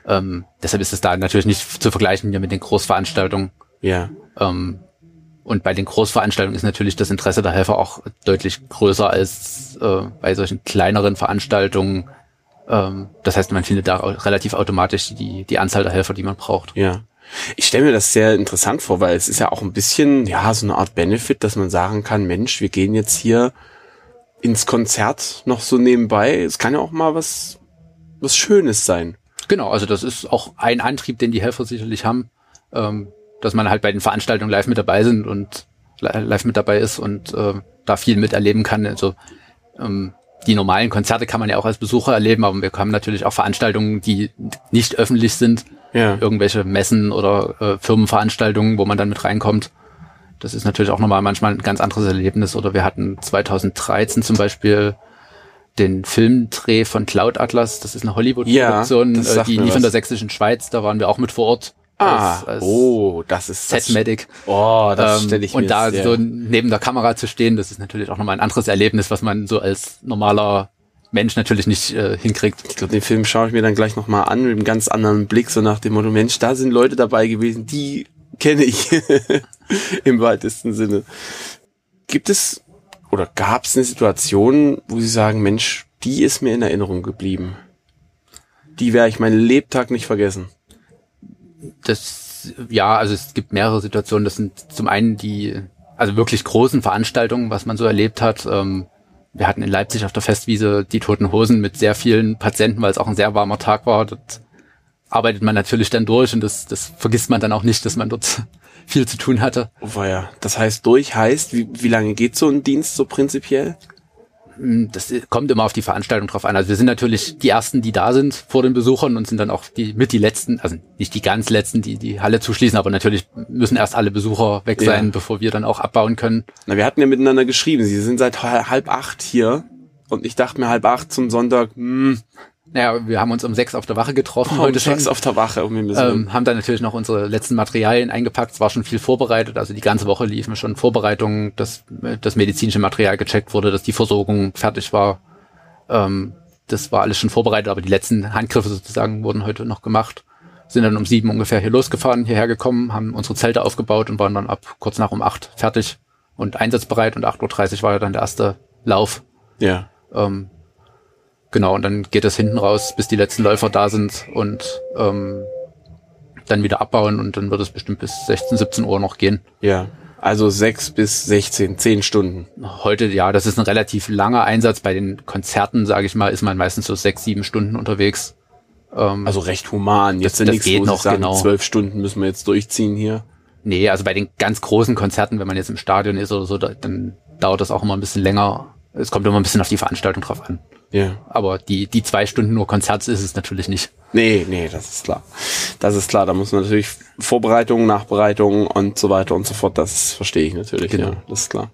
Ähm, deshalb ist es da natürlich nicht zu vergleichen hier mit den Großveranstaltungen. Ja. Ähm, und bei den Großveranstaltungen ist natürlich das Interesse der Helfer auch deutlich größer als äh, bei solchen kleineren Veranstaltungen. Ähm, das heißt, man findet da relativ automatisch die, die Anzahl der Helfer, die man braucht. Ja. Ich stelle mir das sehr interessant vor, weil es ist ja auch ein bisschen, ja, so eine Art Benefit, dass man sagen kann, Mensch, wir gehen jetzt hier ins Konzert noch so nebenbei. Es kann ja auch mal was, was Schönes sein. Genau, also das ist auch ein Antrieb, den die Helfer sicherlich haben, ähm, dass man halt bei den Veranstaltungen live mit dabei sind und li- live mit dabei ist und äh, da viel miterleben kann. Also ähm, die normalen Konzerte kann man ja auch als Besucher erleben, aber wir haben natürlich auch Veranstaltungen, die nicht öffentlich sind, Ja. irgendwelche Messen oder äh, Firmenveranstaltungen, wo man dann mit reinkommt. Das ist natürlich auch nochmal manchmal ein ganz anderes Erlebnis. Oder wir hatten 2013 zum Beispiel den Filmdreh von Cloud Atlas. Das ist eine Hollywood-Produktion, Ja, äh, die mir lief in was. der sächsischen Schweiz. Da waren wir auch mit vor Ort. Ah, als, als oh, das ist das. Set-Medic. Oh, das Ähm, stelle ich mir und da sehr- so neben der Kamera zu stehen, das ist natürlich auch nochmal ein anderes Erlebnis, was man so als normaler Mensch natürlich nicht äh, hinkriegt. Ich glaube, den Film schaue ich mir dann gleich nochmal an mit einem ganz anderen Blick, so nach dem Motto, Mensch, da sind Leute dabei gewesen, die kenne ich im weitesten Sinne. Gibt es oder gab es eine Situation, wo Sie sagen, Mensch, die ist mir in Erinnerung geblieben? Die werde ich meinen Lebtag nicht vergessen. Das, ja, also es gibt mehrere Situationen. Das sind zum einen die, also wirklich großen Veranstaltungen, was man so erlebt hat. Ähm, wir hatten in Leipzig auf der Festwiese die Toten Hosen mit sehr vielen Patienten, weil es auch ein sehr warmer Tag war. Dort arbeitet man natürlich dann durch und das, das vergisst man dann auch nicht, dass man dort viel zu tun hatte. Oh, ja. Das heißt, durch heißt, wie, wie lange geht so ein Dienst so prinzipiell? Das kommt immer auf die Veranstaltung drauf an. Also wir sind natürlich die ersten, die da sind vor den Besuchern und sind dann auch die mit die letzten, also nicht die ganz letzten, die die Halle zuschließen, aber natürlich müssen erst alle Besucher weg Ja. sein, bevor wir dann auch abbauen können. Na, wir hatten ja miteinander geschrieben. Sie sind seit halb acht hier. Und ich dachte mir halb acht zum Sonntag, hm, Naja, wir haben uns um sechs auf der Wache getroffen heute heute schon. sechs auf der Wache. Um. Ähm, haben dann natürlich noch unsere letzten Materialien eingepackt. Es war schon viel vorbereitet. Also die ganze Woche liefen schon Vorbereitungen, dass das medizinische Material gecheckt wurde, dass die Versorgung fertig war. Ähm, das war alles schon vorbereitet, aber die letzten Handgriffe sozusagen wurden heute noch gemacht. Sind dann um sieben ungefähr hier losgefahren, hierher gekommen, haben unsere Zelte aufgebaut und waren dann ab kurz nach um acht fertig und einsatzbereit und 8.30 Uhr war ja dann der erste Lauf. ja. Ähm, genau, und dann geht es hinten raus, bis die letzten Läufer da sind und ähm, dann wieder abbauen und dann wird es bestimmt bis 16, 17 Uhr noch gehen. Ja. Also sechs bis 16, zehn Stunden. Heute, ja, das ist ein relativ langer Einsatz. Bei den Konzerten, sage ich mal, ist man meistens so sechs, sieben Stunden unterwegs. Ähm, Also recht human. Jetzt Das- das nichts, geht noch, sagen, genau. zwölf Stunden müssen wir jetzt durchziehen hier. nee, also bei den ganz großen Konzerten, wenn man jetzt im Stadion ist oder so, da, dann dauert das auch immer ein bisschen länger. Es kommt immer ein bisschen auf die Veranstaltung drauf an. Ja. Aber die, die zwei Stunden nur Konzerts ist es natürlich nicht. Nee, nee, das ist klar. Das ist klar. Da muss man natürlich Vorbereitung, Nachbereitung und so weiter und so fort. Das verstehe ich natürlich. Genau. Ja, das ist klar.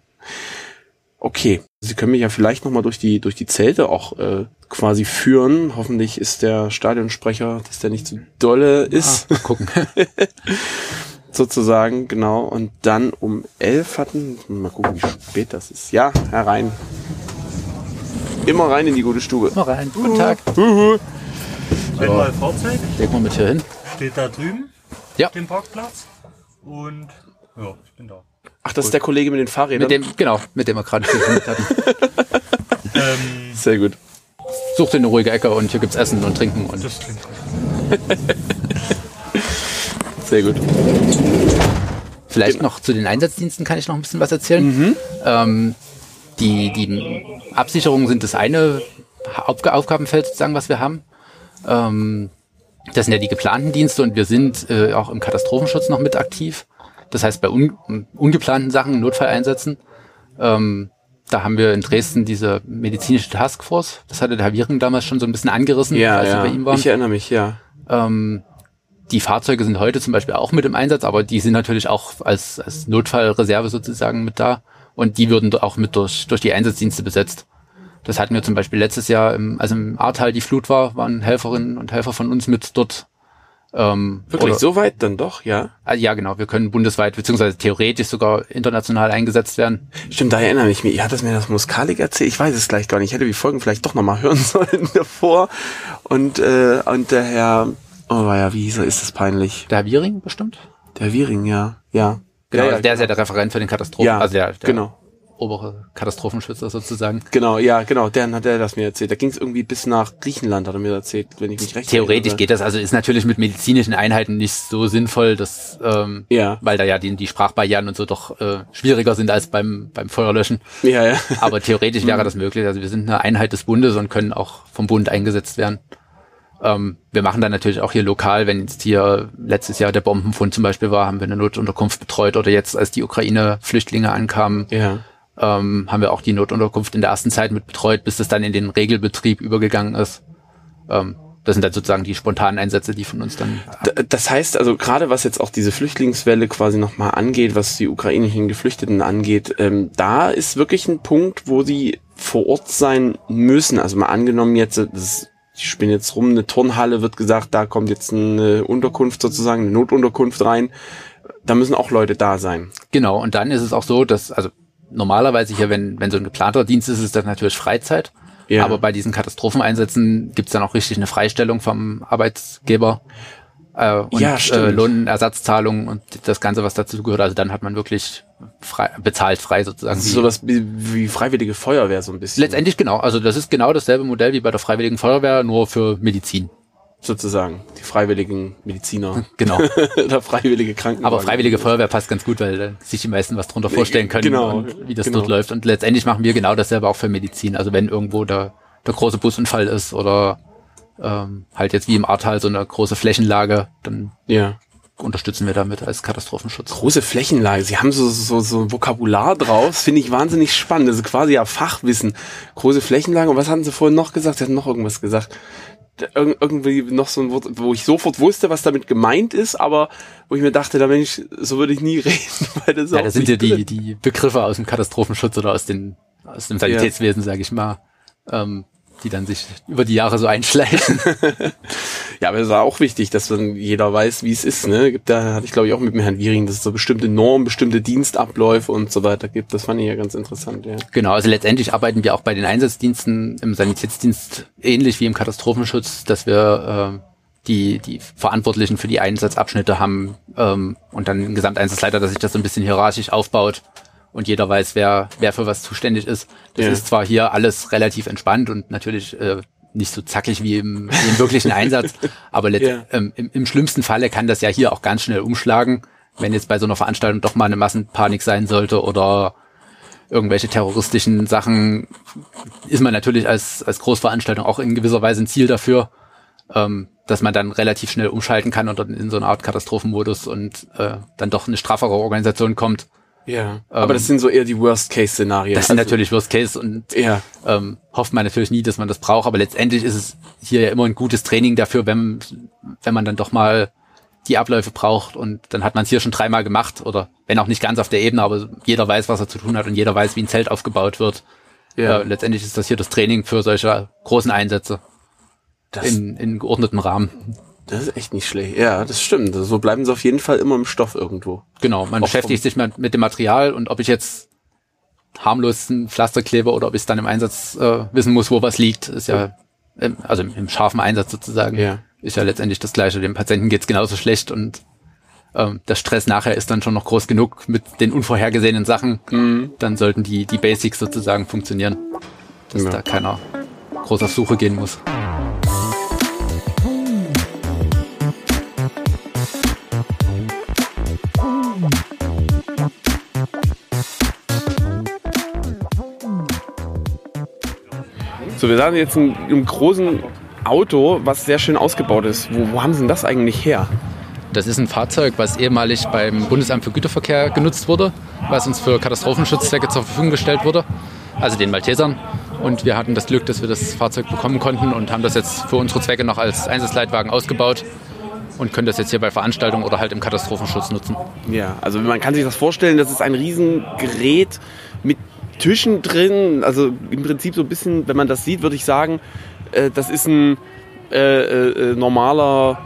Okay, Sie können mich ja vielleicht noch mal durch die durch die Zelte auch äh, quasi führen. Hoffentlich ist der Stadionsprecher, dass der nicht zu dolle ist, Ah, mal gucken. sozusagen genau. Und dann um elf hatten, mal gucken, wie spät das ist. Ja, herein. Immer rein in die gute Stube. Mal rein. Guten Tag. Wenn mal Fahrzeug Legen wir mit hier hin. steht da drüben, Ja. auf dem Parkplatz. Und ja, ich bin da. Ach, das ist der Kollege mit den Fahrrädern. Mit dem, genau, mit dem wir gerade telefoniert hatten. Ähm, Sehr gut. Such dir eine ruhige Ecke und hier gibt's Essen und Trinken und das klingt gut. Sehr gut. Vielleicht noch zu den Einsatzdiensten kann ich noch ein bisschen was erzählen. Ähm, die, die Absicherungen sind das eine Aufg Aufgabenfeld sozusagen, was wir haben. Ähm, das sind ja die geplanten Dienste und wir sind äh, auch im Katastrophenschutz noch mit aktiv. Das heißt, bei un ungeplanten Sachen, Notfalleinsätzen, ähm, da haben wir in Dresden diese medizinische Taskforce. Das hatte der Herr Wiering damals schon so ein bisschen angerissen, Ja, als wir ja. bei ihm waren. Ich erinnere mich, ja. Ähm, die Fahrzeuge sind heute zum Beispiel auch mit im Einsatz, aber die sind natürlich auch als, als Notfallreserve sozusagen mit da. Und die würden auch mit durch, durch die Einsatzdienste besetzt. Das hatten wir zum Beispiel letztes Jahr, im, als im Ahrtal die Flut war, waren Helferinnen und Helfer von uns mit dort. Ähm, Wirklich oder- so weit dann doch, ja. Ah, Ja, genau. Wir können bundesweit beziehungsweise theoretisch sogar international eingesetzt werden. Stimmt, da erinnere ich mich. Hat das mir das Muskalik erzählt? Ich weiß es gleich gar nicht. Ich hätte die Folgen vielleicht doch nochmal hören sollen davor. Und, äh, und der Herr, oh ja, wie hieß er, ist das peinlich? Der Wiering bestimmt? Der Wiering, ja. Ja. Genau, ja, also der ist ja der Referent für den Katastrophen, Ja, also der, der genau. obere Katastrophenschützer sozusagen. Genau, ja, genau. Der hat er das mir erzählt. Da ging es irgendwie bis nach Griechenland, hat er mir erzählt, wenn ich mich recht Theoretisch erinnere. geht das, also ist natürlich mit medizinischen Einheiten nicht so sinnvoll, dass, ähm, Ja. weil da ja die, die Sprachbarrieren und so doch äh, schwieriger sind als beim, beim Feuerlöschen. Ja, ja. Aber theoretisch wäre das möglich. Also wir sind eine Einheit des Bundes und können auch vom Bund eingesetzt werden. Ähm, wir machen dann natürlich auch hier lokal, wenn jetzt hier letztes Jahr der Bombenfund zum Beispiel war, haben wir eine Notunterkunft betreut oder jetzt, als die Ukraine-Flüchtlinge ankamen, Ja. ähm, haben wir auch die Notunterkunft in der ersten Zeit mit betreut, bis es dann in den Regelbetrieb übergegangen ist. Ähm, das sind dann sozusagen die spontanen Einsätze, die von uns dann. Das heißt also gerade was jetzt auch diese Flüchtlingswelle quasi nochmal angeht, was die ukrainischen Geflüchteten angeht, ähm, da ist wirklich ein Punkt, wo sie vor Ort sein müssen. Also mal angenommen jetzt, das, ich spinne jetzt rum, eine Turnhalle wird gesagt, da kommt jetzt eine Unterkunft sozusagen, eine Notunterkunft rein. Da müssen auch Leute da sein. Genau, und dann ist es auch so, dass, also normalerweise hier, wenn, wenn so ein geplanter Dienst ist, ist das natürlich Freizeit. Ja. Aber bei diesen Katastropheneinsätzen gibt's dann auch richtig eine Freistellung vom Arbeitgeber. Äh, und Ja, äh. Lohnersatzzahlungen und das Ganze, was dazu gehört. Also dann hat man wirklich frei, bezahlt frei sozusagen. Das ist wie- sowas wie, freiwillige Feuerwehr so ein bisschen. Letztendlich genau. Also das ist genau dasselbe Modell wie bei der Freiwilligen Feuerwehr, nur für Medizin. sozusagen. Die freiwilligen Mediziner. Genau. Oder freiwillige Krankenwagen. Aber Freiwillige Feuerwehr passt ganz gut, weil äh, sich die meisten was drunter vorstellen können, genau, wie das genau. dort läuft. Und letztendlich machen wir genau dasselbe auch für Medizin. Also wenn irgendwo der, der große Busunfall ist oder ähm, halt jetzt wie im Ahrtal so eine große Flächenlage, dann Ja. Unterstützen wir damit als Katastrophenschutz. Große Flächenlage. Sie haben so, so, so ein Vokabular drauf. Finde ich wahnsinnig spannend. Das ist quasi ja Fachwissen. Große Flächenlage. Und was hatten Sie vorhin noch gesagt? Sie hatten noch irgendwas gesagt. Ir irgendwie noch so ein Wort, wo ich sofort wusste, was damit gemeint ist, aber wo ich mir dachte, da Mensch, so würde ich nie reden, weil das Ja, das sind ja die, die Begriffe aus dem Katastrophenschutz oder aus, den, aus dem Sanitätswesen, sage ich mal, ähm, die dann sich über die Jahre so einschleichen. Ja, aber es war auch wichtig, dass dann jeder weiß, wie es ist. Ne? Gibt da hatte ich glaube ich auch mit dem Herrn Wiering, dass es so bestimmte Normen, bestimmte Dienstabläufe und so weiter gibt. Das fand ich ja ganz interessant. Ja. Genau, also letztendlich arbeiten wir auch bei den Einsatzdiensten im Sanitätsdienst ähnlich wie im Katastrophenschutz, dass wir äh, die, die Verantwortlichen für die Einsatzabschnitte haben ähm, und dann ein Gesamteinsatzleiter, dass sich das so ein bisschen hierarchisch aufbaut und jeder weiß, wer, wer für was zuständig ist. Das Ja. ist zwar hier alles relativ entspannt und natürlich äh, nicht so zackig wie im, wie im wirklichen Einsatz, aber Ja. ähm, im, im schlimmsten Falle kann das ja hier auch ganz schnell umschlagen, wenn jetzt bei so einer Veranstaltung doch mal eine Massenpanik sein sollte oder irgendwelche terroristischen Sachen, ist man natürlich als, als Großveranstaltung auch in gewisser Weise ein Ziel dafür, ähm, dass man dann relativ schnell umschalten kann und dann in so eine Art Katastrophenmodus und äh, dann doch eine straffere Organisation kommt. Ja. Aber das sind so eher die Worst-Case-Szenarien. Das sind natürlich Worst Case und ja. ähm, hofft man natürlich nie, dass man das braucht, aber letztendlich ist es hier ja immer ein gutes Training dafür, wenn, wenn man dann doch mal die Abläufe braucht und dann hat man es hier schon dreimal gemacht oder wenn auch nicht ganz auf der Ebene, aber jeder weiß, was er zu tun hat und jeder weiß, wie ein Zelt aufgebaut wird. Ja. Äh, letztendlich ist das hier das Training für solche großen Einsätze Das, in, in geordnetem Rahmen. Das ist echt nicht schlecht. Ja, das stimmt. So bleiben sie auf jeden Fall immer im Stoff irgendwo. Genau, man Auch beschäftigt sich mit, dem Material und ob ich jetzt harmlos ein Pflaster klebe oder ob ich es dann im Einsatz äh, wissen muss, wo was liegt, ist ja, im, also im, im scharfen Einsatz sozusagen, Ja. ist ja letztendlich das Gleiche. Dem Patienten geht's genauso schlecht und ähm, der Stress nachher ist dann schon noch groß genug mit den unvorhergesehenen Sachen. Dann sollten die, die Basics sozusagen funktionieren, dass Ja. da keiner groß auf Suche gehen muss. So, wir sahen jetzt in einem großen Auto, was sehr schön ausgebaut ist. Wo, wo haben sie denn das eigentlich her? Das ist ein Fahrzeug, was ehemalig beim Bundesamt für Güterverkehr genutzt wurde, was uns für Katastrophenschutzzwecke zur Verfügung gestellt wurde, also den Maltesern. Und wir hatten das Glück, dass wir das Fahrzeug bekommen konnten und haben das jetzt für unsere Zwecke noch als Einsatzleitwagen ausgebaut und können das jetzt hier bei Veranstaltungen oder halt im Katastrophenschutz nutzen. Ja, also man kann sich das vorstellen, das ist ein Riesengerät mit Tischen drin. Also im Prinzip so ein bisschen, wenn man das sieht, würde ich sagen, äh, das ist ein äh, äh, normaler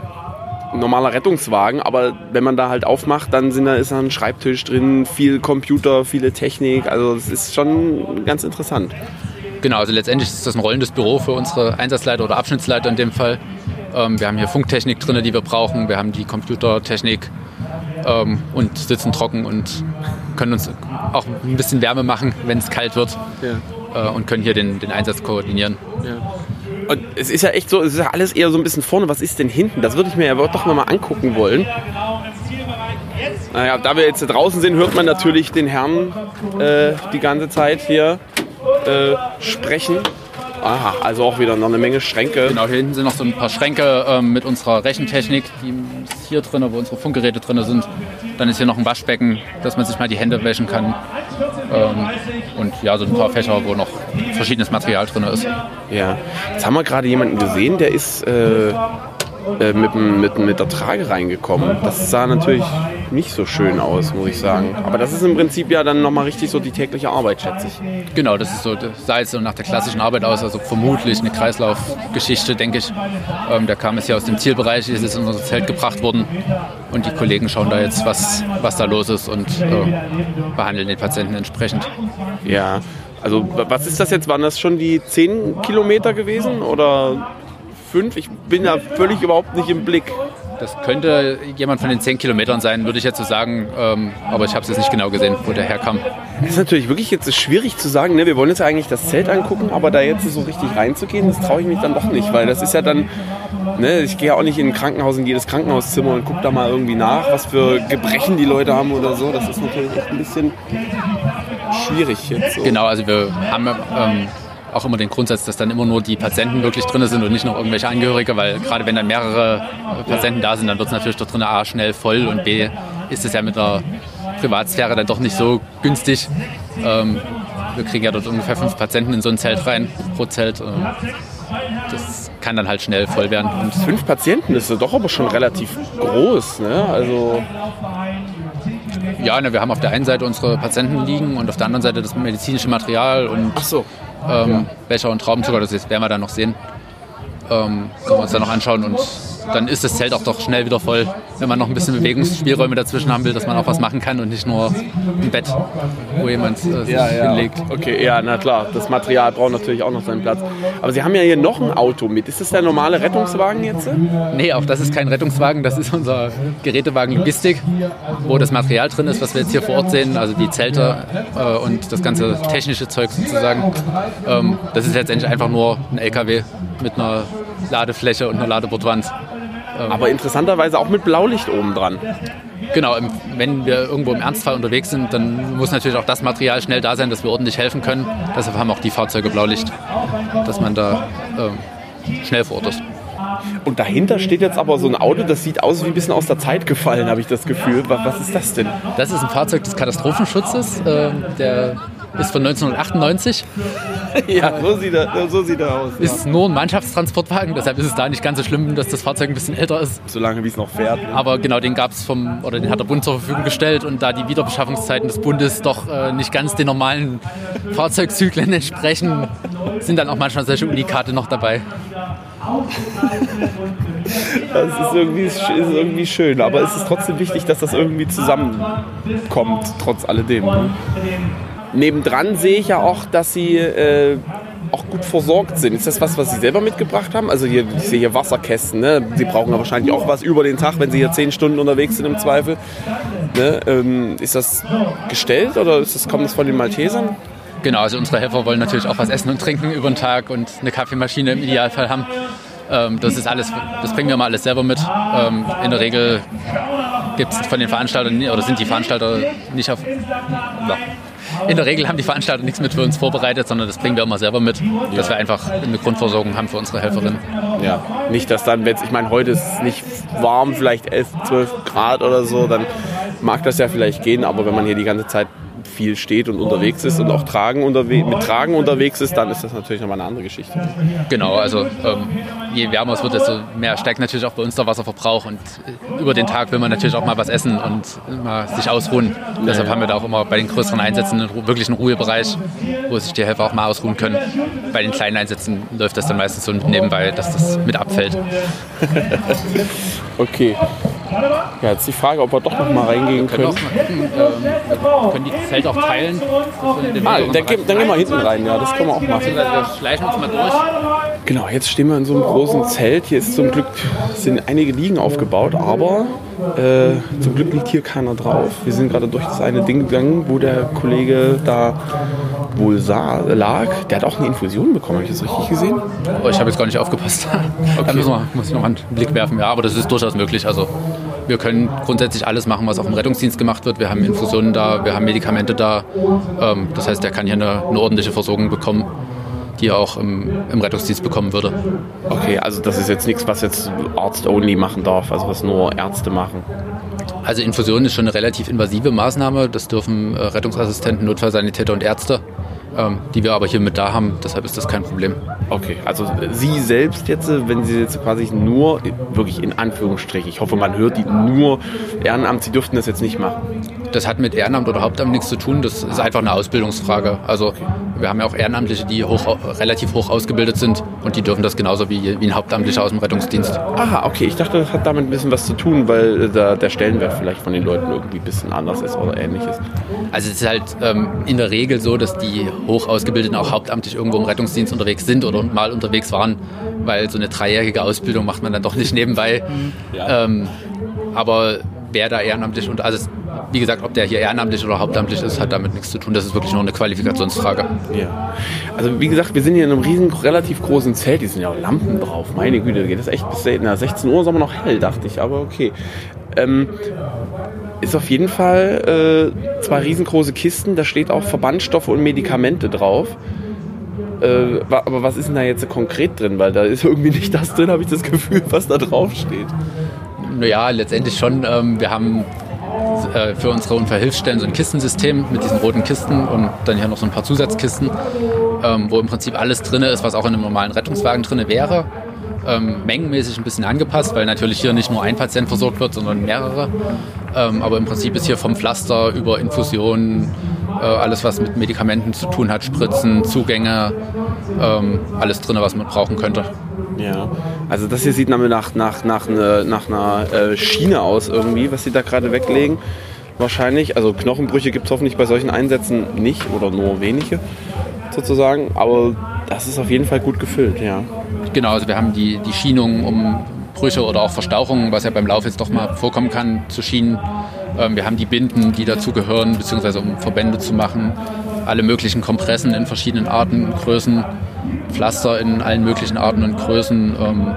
normaler Rettungswagen, aber wenn man da halt aufmacht, dann sind da, ist da ein Schreibtisch drin, viel Computer, viele Technik, also es ist schon ganz interessant. Genau, also letztendlich ist das ein rollendes Büro für unsere Einsatzleiter oder Abschnittsleiter in dem Fall. Ähm, wir haben hier Funktechnik drin, die wir brauchen. Wir haben die Computertechnik ähm, und sitzen trocken und können uns auch ein bisschen Wärme machen, wenn es kalt wird Ja. äh, und können hier den, den Einsatz koordinieren. Und es ist ja echt so, es ist ja alles eher so ein bisschen vorne. Was ist denn hinten? Das würde ich mir ja doch noch mal angucken wollen. Naja, da wir jetzt draußen sind, hört man natürlich den Herrn äh, die ganze Zeit hier äh, sprechen. Aha, also auch wieder noch eine Menge Schränke. Genau, hier hinten sind noch so ein paar Schränke ähm, mit unserer Rechentechnik, die ist hier drin, wo unsere Funkgeräte drin sind. Dann ist hier noch ein Waschbecken, dass man sich mal die Hände wäschen kann. Ähm, und ja, so ein paar Fächer, wo noch verschiedenes Material drin ist. Ja. Jetzt haben wir gerade jemanden gesehen, der ist äh, äh, mit, mit, mit der Trage reingekommen. Das sah natürlich nicht so schön aus, muss ich sagen. Aber das ist im Prinzip ja dann nochmal richtig so die tägliche Arbeit, schätze ich. Genau, das ist so, das sah jetzt so nach der klassischen Arbeit aus, also vermutlich eine Kreislaufgeschichte, denke ich. Ähm, der kam jetzt hier aus dem Zielbereich, ist jetzt in unser Zelt gebracht worden und die Kollegen schauen da jetzt, was, was da los ist und äh, behandeln den Patienten entsprechend. Ja. Also wa- was ist das jetzt? Waren das schon die 10 Kilometer gewesen oder 5? Ich bin da völlig überhaupt nicht im Blick. Das könnte jemand von den 10 Kilometern sein, würde ich jetzt so sagen, ähm, aber ich habe es jetzt nicht genau gesehen, wo der herkam. Das ist natürlich wirklich jetzt schwierig zu sagen. Ne? Wir wollen jetzt eigentlich das Zelt angucken, aber da jetzt so richtig reinzugehen, das traue ich mich dann doch nicht, weil das ist ja dann, ne, ich gehe ja auch nicht in ein Krankenhaus, in jedes Krankenhauszimmer und gucke da mal irgendwie nach, was für Gebrechen die Leute haben oder so. Das ist natürlich echt ein bisschen schwierig jetzt. So. Genau, also wir haben ähm, auch immer den Grundsatz, dass dann immer nur die Patienten wirklich drin sind und nicht noch irgendwelche Angehörige, weil gerade wenn dann mehrere Patienten da sind, dann wird es natürlich dort drin A schnell voll und B ist es ja mit der Privatsphäre dann doch nicht so günstig. Ähm, wir kriegen ja dort ungefähr fünf Patienten in so ein Zelt rein pro Zelt. Ähm, das kann dann halt schnell voll werden. Und Fünf Patienten, ist doch aber schon relativ groß. Ne? Also ja, ne, wir haben auf der einen Seite unsere Patienten liegen und auf der anderen Seite das medizinische Material und Ach so. Ähm, Becher und Traubenzucker, das werden wir dann noch sehen. Ähm, können wir uns dann noch anschauen und dann ist das Zelt auch doch schnell wieder voll, wenn man noch ein bisschen Bewegungsspielräume dazwischen haben will, dass man auch was machen kann und nicht nur ein Bett, wo jemand äh, sich hinlegt. Okay, ja, na klar. Das Material braucht natürlich auch noch seinen Platz. Aber Sie haben ja hier noch ein Auto mit. Ist das der normale Rettungswagen jetzt? Nee, auch das ist kein Rettungswagen, das ist unser Gerätewagen Logistik, wo das Material drin ist, was wir jetzt hier vor Ort sehen, also die Zelte äh, und das ganze technische Zeug sozusagen. Ähm, das ist letztendlich einfach nur ein LKW mit einer Ladefläche und einer Ladebordwand. Aber interessanterweise auch mit Blaulicht oben dran. Genau, im, wenn wir irgendwo im Ernstfall unterwegs sind, dann muss natürlich auch das Material schnell da sein, dass wir ordentlich helfen können. Deshalb haben auch die Fahrzeuge Blaulicht, dass man da ähm, schnell vor Ort ist. Und dahinter steht jetzt aber so ein Auto, das sieht aus wie ein bisschen aus der Zeit gefallen, habe ich das Gefühl. Was, ist das denn? Das ist ein Fahrzeug des Katastrophenschutzes. Ähm, der ist von 1998. ja, so sieht er, so sieht er aus. Ist nur ein Mannschaftstransportwagen, deshalb ist es da nicht ganz so schlimm, dass das Fahrzeug ein bisschen älter ist. Solange wie es noch fährt. Ne? Aber genau, den gab es vom, oder den hat der Bund zur Verfügung gestellt und da die Wiederbeschaffungszeiten des Bundes doch äh, nicht ganz den normalen Fahrzeugzyklen entsprechen, sind dann auch manchmal solche Unikate noch dabei. Das ist irgendwie, ist irgendwie schön, aber es ist trotzdem wichtig, dass das irgendwie zusammenkommt, trotz alledem. Ne? Nebendran sehe ich ja auch, dass sie äh, auch gut versorgt sind. Ist das was, was Sie selber mitgebracht haben? Also hier, ich sehe hier Wasserkästen. Ne? Sie brauchen ja wahrscheinlich auch was über den Tag, wenn Sie hier zehn Stunden unterwegs sind im Zweifel. Ne? Ähm, ist das gestellt oder ist das, kommt das von den Maltesern? Genau, also unsere Helfer wollen natürlich auch was essen und trinken über den Tag und eine Kaffeemaschine im Idealfall haben. Ähm, das ist alles, das bringen wir mal alles selber mit. Ähm, in der Regel gibt es von den Veranstaltern oder sind die Veranstalter nicht auf. Ja. In der Regel haben die Veranstalter nichts mit für uns vorbereitet, sondern das bringen wir immer selber mit, dass wir einfach eine Grundversorgung haben für unsere Helferinnen. Ja, nicht, dass dann, wenn ich meine, heute ist es nicht warm, vielleicht 11, 12 Grad oder so, dann mag das ja vielleicht gehen, aber wenn man hier die ganze Zeit viel steht und unterwegs ist und auch Tragen unterwe mit Tragen unterwegs ist, dann ist das natürlich nochmal eine andere Geschichte. Genau, also ähm, je wärmer es wird, desto mehr steigt natürlich auch bei uns der Wasserverbrauch und äh, über den Tag will man natürlich auch mal was essen und mal sich ausruhen. Ja, Deshalb ja. haben wir da auch immer bei den größeren Einsätzen wirklich einen Ruhebereich, wo sich die Helfer auch mal ausruhen können. Bei den kleinen Einsätzen läuft das dann meistens so nebenbei, dass das mit abfällt. okay. Ja, jetzt die Frage, ob wir doch noch mal reingehen können. können. Gucken, ähm, können die Zelt auch teilen? Ah, dann, dann gehen wir hinten rein, ja, das können wir auch machen. Wir schleichen uns mal durch. Genau, jetzt stehen wir in so einem großen Zelt. Hier ist zum Glück sind einige Liegen aufgebaut, aber äh, zum Glück liegt hier keiner drauf. Wir sind gerade durch das eine Ding gegangen, wo der Kollege da wohl sah, lag. Der hat auch eine Infusion bekommen, habe ich das richtig gesehen? Oh, ich habe jetzt gar nicht aufgepasst. Okay. Da müssen wir, muss ich noch einen Blick werfen. Ja, aber das ist durchaus möglich. Also wir können grundsätzlich alles machen, was auch im Rettungsdienst gemacht wird. Wir haben Infusionen da, wir haben Medikamente da. Ähm, das heißt, der kann hier eine, eine ordentliche Versorgung bekommen die er auch im, im, Rettungsdienst bekommen würde. Okay, also das ist jetzt nichts, was jetzt Arzt-only machen darf, also was nur Ärzte machen. Also Infusion ist schon eine relativ invasive Maßnahme. Das dürfen äh, Rettungsassistenten, Notfallsanitäter und Ärzte ähm, die wir aber hier mit da haben. Deshalb ist das kein Problem. Okay, also Sie selbst jetzt, wenn Sie jetzt quasi nur, wirklich in Anführungsstrichen, ich hoffe, man hört die nur Ehrenamt, Sie dürften das jetzt nicht machen. Das hat mit Ehrenamt oder Hauptamt nichts zu tun. Das ist einfach eine Ausbildungsfrage. Also wir haben ja auch Ehrenamtliche, die hoch, relativ hoch ausgebildet sind und die dürfen das genauso wie, wie ein Hauptamtlicher aus dem Rettungsdienst. Aha, okay. Ich dachte, das hat damit ein bisschen was zu tun, weil da der Stellenwert vielleicht von den Leuten irgendwie ein bisschen anders ist oder ähnliches. Also es ist halt ähm, in der Regel so, dass die hoch ausgebildeten auch hauptamtlich irgendwo im Rettungsdienst unterwegs sind oder mal unterwegs waren, weil so eine dreijährige Ausbildung macht man dann doch nicht nebenbei. Ja. Ähm, aber wer da ehrenamtlich und also wie gesagt, ob der hier ehrenamtlich oder hauptamtlich ist, hat damit nichts zu tun. Das ist wirklich nur eine Qualifikationsfrage. Ja. Also wie gesagt, wir sind hier in einem riesen, relativ großen Zelt. Hier sind ja auch Lampen drauf. Meine Güte, geht das echt bis na, 16 Uhr ist aber noch hell, dachte ich. Aber okay. Ähm, ist auf jeden Fall äh, zwei riesengroße Kisten. Da steht auch Verbandstoffe und Medikamente drauf. Äh, aber was ist denn da jetzt konkret drin? Weil da ist irgendwie nicht das drin, habe ich das Gefühl, was da drauf steht. Naja, letztendlich schon. Ähm, wir haben äh, für unsere Unfallhilfsstellen so ein Kistensystem mit diesen roten Kisten und dann hier noch so ein paar Zusatzkisten, ähm, wo im Prinzip alles drin ist, was auch in einem normalen Rettungswagen drin wäre ähm, mengenmäßig ein bisschen angepasst, weil natürlich hier nicht nur ein Patient versorgt wird, sondern mehrere. Ähm, aber im Prinzip ist hier vom Pflaster über Infusionen, alles was mit Medikamenten zu tun hat, Spritzen, Zugänge, ähm, alles drin, was man brauchen könnte. Ja, also das hier sieht nach, nach, nach, nach, eine, nach einer äh, Schiene aus irgendwie, was sie da gerade weglegen. Wahrscheinlich, also Knochenbrüche gibt es hoffentlich bei solchen Einsätzen nicht oder nur wenige sozusagen, aber das ist auf jeden Fall gut gefüllt, ja. Genau, also wir haben die, die Schienung, um Brüche oder auch Verstauchungen, was ja beim Lauf jetzt doch mal vorkommen kann, zu schienen. Ähm, wir haben die Binden, die dazu gehören, beziehungsweise um Verbände zu machen. Alle möglichen Kompressen in verschiedenen Arten und Größen. Pflaster in allen möglichen Arten und Größen. Ähm,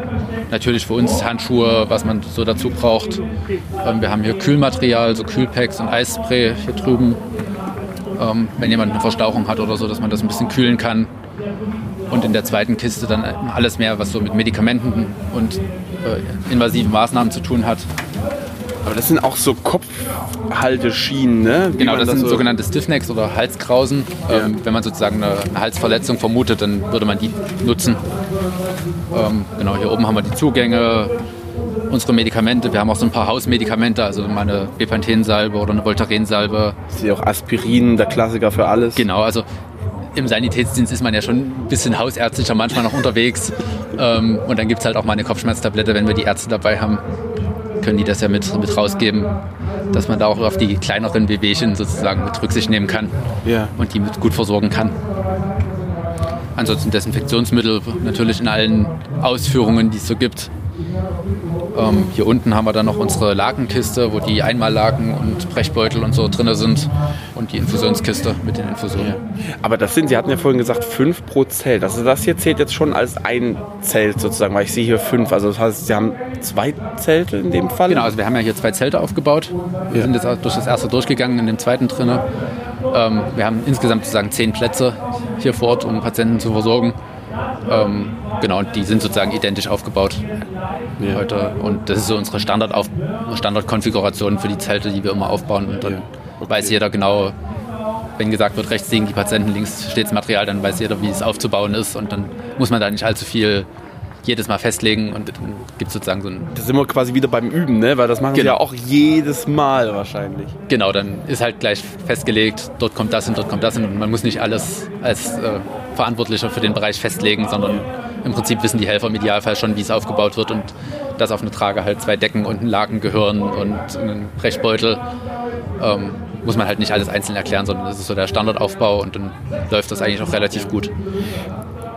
natürlich für uns Handschuhe, was man so dazu braucht. Ähm, wir haben hier Kühlmaterial, so Kühlpacks und Eisspray hier drüben. Wenn jemand eine Verstauchung hat oder so, dass man das ein bisschen kühlen kann. Und in der zweiten Kiste dann alles mehr, was so mit Medikamenten und äh, invasiven Maßnahmen zu tun hat. Aber das sind auch so Kopfhalteschienen, ne? Wie Genau, man das sind so- sogenannte Stiffnecks oder Halskrausen. Ja. Ähm, wenn man sozusagen eine, eine Halsverletzung vermutet, dann würde man die nutzen. Ähm, genau, hier oben haben wir die Zugänge, unsere Medikamente. Wir haben auch so ein paar Hausmedikamente, also mal eine Bepanthensalbe oder eine Voltarensalbe. Das ist ja auch Aspirin, der Klassiker für alles. Genau, also im Sanitätsdienst ist man ja schon ein bisschen hausärztlicher manchmal noch unterwegs. Ähm, und dann gibt es halt auch mal eine Kopfschmerztablette, wenn wir die Ärzte dabei haben, können die das ja mit, mit rausgeben, dass man da auch auf die kleineren Wehwehchen sozusagen mit Rücksicht nehmen kann Ja. und die mit gut versorgen kann. Ansonsten Desinfektionsmittel natürlich in allen Ausführungen, die es so gibt. Ähm, hier unten haben wir dann noch unsere Lakenkiste, wo die Einmallaken und Brechbeutel und so drin sind und die Infusionskiste mit den Infusionen. Aber das sind, Sie hatten ja vorhin gesagt, fünf pro Zelt. Also das hier zählt jetzt schon als ein Zelt sozusagen, weil ich sehe hier fünf. Also das heißt, Sie haben zwei Zelte in dem Fall? Genau, also wir haben ja hier zwei Zelte aufgebaut. Wir Ja. sind jetzt durch das erste durchgegangen, in dem zweiten drinne. Ähm, wir haben insgesamt sozusagen zehn Plätze hier vor Ort, um Patienten zu versorgen. Ähm, genau, und die sind sozusagen identisch aufgebaut Ja. heute. Und das ist so unsere Standardauf Standardkonfiguration für die Zelte, die wir immer aufbauen. Und dann Ja. weiß jeder genau, wenn gesagt wird, rechts liegen die Patienten, links steht das Material, dann weiß jeder, wie es aufzubauen ist. Und dann muss man da nicht allzu viel jedes Mal festlegen und dann gibt es sozusagen so ein Das sind wir quasi wieder beim Üben, ne? Weil das machen Genau. ja auch jedes Mal wahrscheinlich. Genau, dann ist halt gleich festgelegt, dort kommt das und dort kommt das hin. Und man muss nicht alles als äh, Verantwortlicher für den Bereich festlegen, sondern im Prinzip wissen die Helfer im Idealfall schon, wie es aufgebaut wird und dass auf eine Trage halt zwei Decken und ein Laken gehören und ein Brechbeutel. Ähm, muss man halt nicht alles einzeln erklären, sondern das ist so der Standardaufbau und dann läuft das eigentlich auch relativ gut.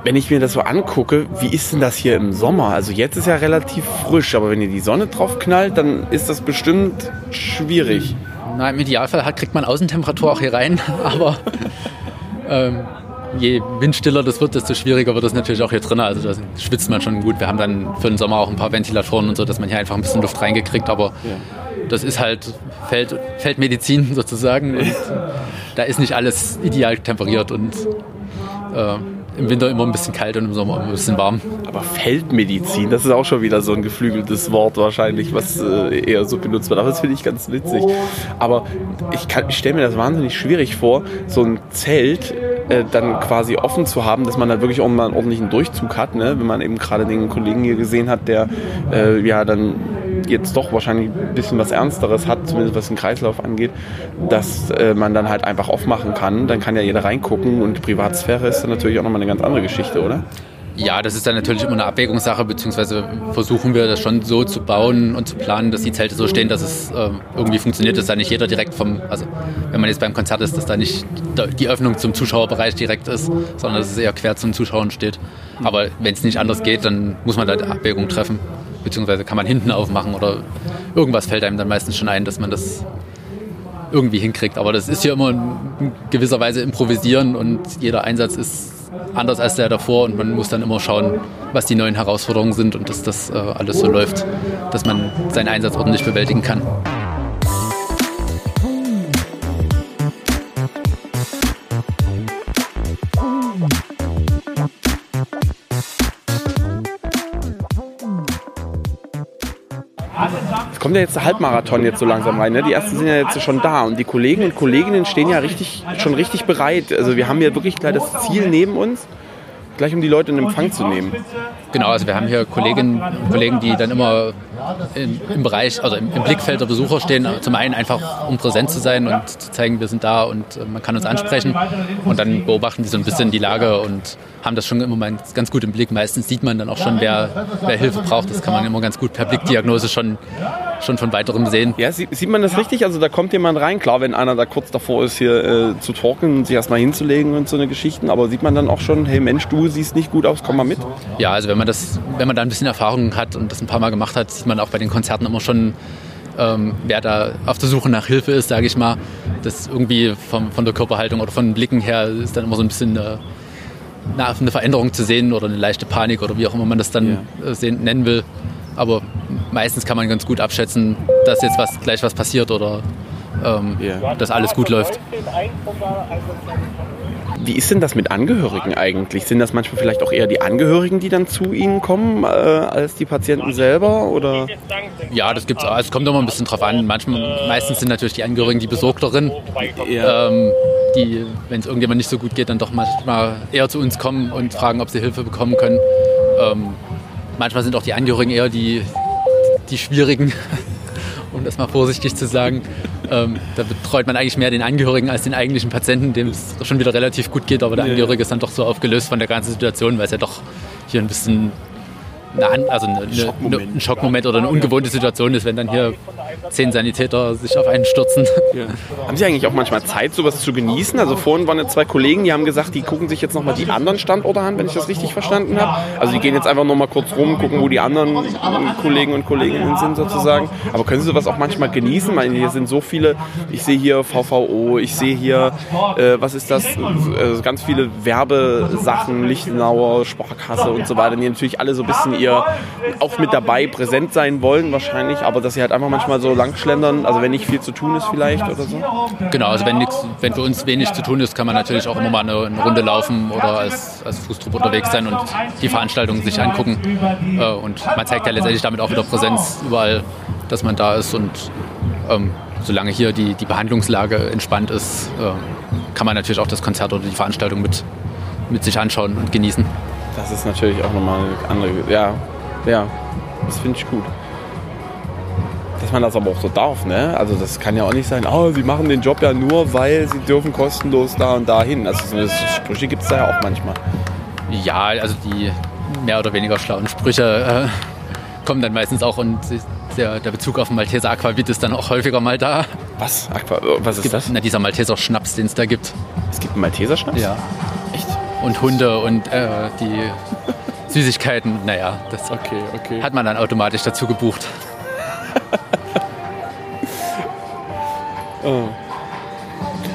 Wenn ich mir das so angucke, wie ist denn das hier im Sommer? Also jetzt ist ja relativ frisch, aber wenn hier die Sonne drauf knallt, dann ist das bestimmt schwierig. Na, Im Idealfall hat, kriegt man Außentemperatur auch hier rein, aber ähm, je windstiller das wird, desto schwieriger wird es natürlich auch hier drin. Also da schwitzt man schon gut. Wir haben dann für den Sommer auch ein paar Ventilatoren und so, dass man hier einfach ein bisschen Luft reingekriegt, aber das ist halt Feld, Feldmedizin sozusagen und da ist nicht alles ideal temperiert und äh, im Winter immer ein bisschen kalt und im Sommer ein bisschen warm. Aber Feldmedizin, das ist auch schon wieder so ein geflügeltes Wort wahrscheinlich, was äh, eher so benutzt wird. Aber das finde ich ganz witzig. Aber ich, ich stelle mir das wahnsinnig schwierig vor, so ein Zelt äh, dann quasi offen zu haben, dass man da wirklich auch mal einen ordentlichen Durchzug hat. Ne? Wenn man eben gerade den Kollegen hier gesehen hat, der äh, ja dann jetzt doch wahrscheinlich ein bisschen was Ernsteres hat, zumindest was den Kreislauf angeht, dass äh, man dann halt einfach aufmachen kann. Dann kann ja jeder reingucken und Privatsphäre ist dann natürlich auch nochmal eine ganz andere Geschichte, oder? Ja, das ist dann natürlich immer eine Abwägungssache, beziehungsweise versuchen wir das schon so zu bauen und zu planen, dass die Zelte so stehen, dass es ähm, irgendwie funktioniert, dass da nicht jeder direkt vom, also wenn man jetzt beim Konzert ist, dass da nicht die Öffnung zum Zuschauerbereich direkt ist, sondern dass es eher quer zum Zuschauern steht. Aber wenn es nicht anders geht, dann muss man da Abwägung treffen, beziehungsweise kann man hinten aufmachen oder irgendwas fällt einem dann meistens schon ein, dass man das irgendwie hinkriegt. Aber das ist ja immer in gewisser Weise improvisieren und jeder Einsatz ist anders als der davor und man muss dann immer schauen, was die neuen Herausforderungen sind und dass das äh, alles so läuft, dass man seinen Einsatz ordentlich bewältigen kann. Es kommt ja jetzt der Halbmarathon jetzt so langsam rein. Ne? Die ersten sind ja jetzt schon da und die Kollegen und Kolleginnen stehen ja richtig, schon richtig bereit. Also wir haben ja wirklich gleich das Ziel neben uns, gleich um die Leute in Empfang zu nehmen. Genau, also wir haben hier Kolleginnen und Kollegen, die dann immer im, im Bereich, also im, im Blickfeld der Besucher stehen. Zum einen einfach, um präsent zu sein und zu zeigen, wir sind da und äh, man kann uns ansprechen. Und dann beobachten die so ein bisschen die Lage und haben das schon immer ganz gut im Blick. Meistens sieht man dann auch schon, wer, wer Hilfe braucht. Das kann man immer ganz gut per Blickdiagnose schon, schon von weiterem sehen. Ja, sie- sieht man das richtig? Also da kommt jemand rein, klar, wenn einer da kurz davor ist, hier äh, zu torkeln und sich erstmal hinzulegen und so eine Geschichten, aber sieht man dann auch schon, hey Mensch, du siehst nicht gut aus, komm mal mit. Ja, also wenn man das, wenn man da ein bisschen Erfahrung hat und das ein paar Mal gemacht hat, sieht man auch bei den Konzerten immer schon, ähm, wer da auf der Suche nach Hilfe ist, sage ich mal. Das irgendwie vom, von der Körperhaltung oder von den Blicken her ist dann immer so ein bisschen äh, na, eine Veränderung zu sehen oder eine leichte Panik oder wie auch immer man das dann äh, sehen, nennen will. Aber meistens kann man ganz gut abschätzen, dass jetzt was, gleich was passiert oder ähm, Ja. dass alles gut läuft. Wie ist denn das mit Angehörigen eigentlich? Sind das manchmal vielleicht auch eher die Angehörigen, die dann zu Ihnen kommen, äh, als die Patienten selber? Oder? Ja, das gibt's. auch. Es kommt immer ein bisschen drauf an. Manchmal, meistens sind natürlich die Angehörigen die Besorgteren, ähm, die, wenn es irgendjemand nicht so gut geht, dann doch manchmal eher zu uns kommen und fragen, ob sie Hilfe bekommen können. Ähm, manchmal sind auch die Angehörigen eher die, die schwierigen, um das mal vorsichtig zu sagen. Ähm, da betreut man eigentlich mehr den Angehörigen als den eigentlichen Patienten, dem es schon wieder relativ gut geht, aber der Angehörige ist dann doch so aufgelöst von der ganzen Situation, weil es ja doch hier ein bisschen eine, also eine, eine, ein Schockmoment oder eine ungewohnte Situation ist, wenn dann hier zehn Sanitäter sich auf einen stürzen. Haben Sie eigentlich auch manchmal Zeit, sowas zu genießen? Also vorhin waren jetzt zwei Kollegen, die haben gesagt, die gucken sich jetzt nochmal die anderen Standorte an, wenn ich das richtig verstanden habe. Also die gehen jetzt einfach nochmal kurz rum, gucken, wo die anderen Kollegen und Kolleginnen sind sozusagen. Aber können Sie sowas auch manchmal genießen? Ich meine, hier sind so viele, ich sehe hier VVO, ich sehe hier, äh, was ist das, äh, ganz viele Werbesachen, Lichtenauer, Sparkasse und so weiter, die natürlich alle so ein bisschen ihr auch mit dabei präsent sein wollen wahrscheinlich, aber dass sie halt einfach manchmal so lang schlendern, also wenn nicht viel zu tun ist vielleicht oder so. Genau, also wenn, nix, wenn für uns wenig zu tun ist, kann man natürlich auch immer mal eine, eine Runde laufen oder als, als Fußtruppe unterwegs sein und die Veranstaltungen sich angucken. Äh, und man zeigt ja letztendlich damit auch wieder Präsenz überall, dass man da ist. Und ähm, solange hier die, die Behandlungslage entspannt ist, äh, kann man natürlich auch das Konzert oder die Veranstaltung mit, mit sich anschauen und genießen. Das ist natürlich auch nochmal eine andere. Ja, ja, das finde ich gut. Dass man das aber auch so darf, ne? Also das kann ja auch nicht sein, oh, sie machen den Job ja nur, weil sie dürfen kostenlos da und da hin. Also so Sprüche gibt es da ja auch manchmal. Ja, also die mehr oder weniger schlauen Sprüche äh, kommen dann meistens auch und der, der Bezug auf den Malteser Aquavit ist dann auch häufiger mal da. Was? Aqua, was ist das? Na, dieser Malteser Schnaps, den es da gibt. Es gibt einen Malteser-Schnaps? Ja. Und Hunde und äh, die Süßigkeiten, naja, das Okay, okay. hat man dann automatisch dazu gebucht.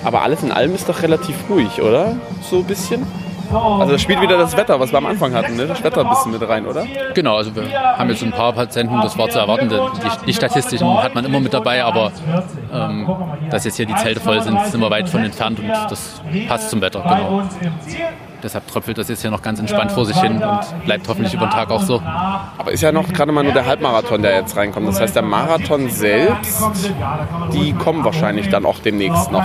Aber alles in allem ist doch relativ ruhig, oder? So ein bisschen? Also da spielt wieder das Wetter, was wir am Anfang hatten, ne? Das Wetter ein bisschen mit rein, oder? Genau, also wir haben jetzt ein paar Patienten, das war zu erwarten. Die, die Statistiken hat man immer mit dabei, aber ähm, dass jetzt hier die Zelte voll sind, sind wir weit von entfernt und das passt zum Wetter, genau. Deshalb tröpfelt das jetzt hier noch ganz entspannt vor sich hin und bleibt hoffentlich über den Tag auch so. Aber ist ja noch gerade mal nur der Halbmarathon, der jetzt reinkommt. Das heißt, der Marathon selbst, die kommen wahrscheinlich dann auch demnächst noch.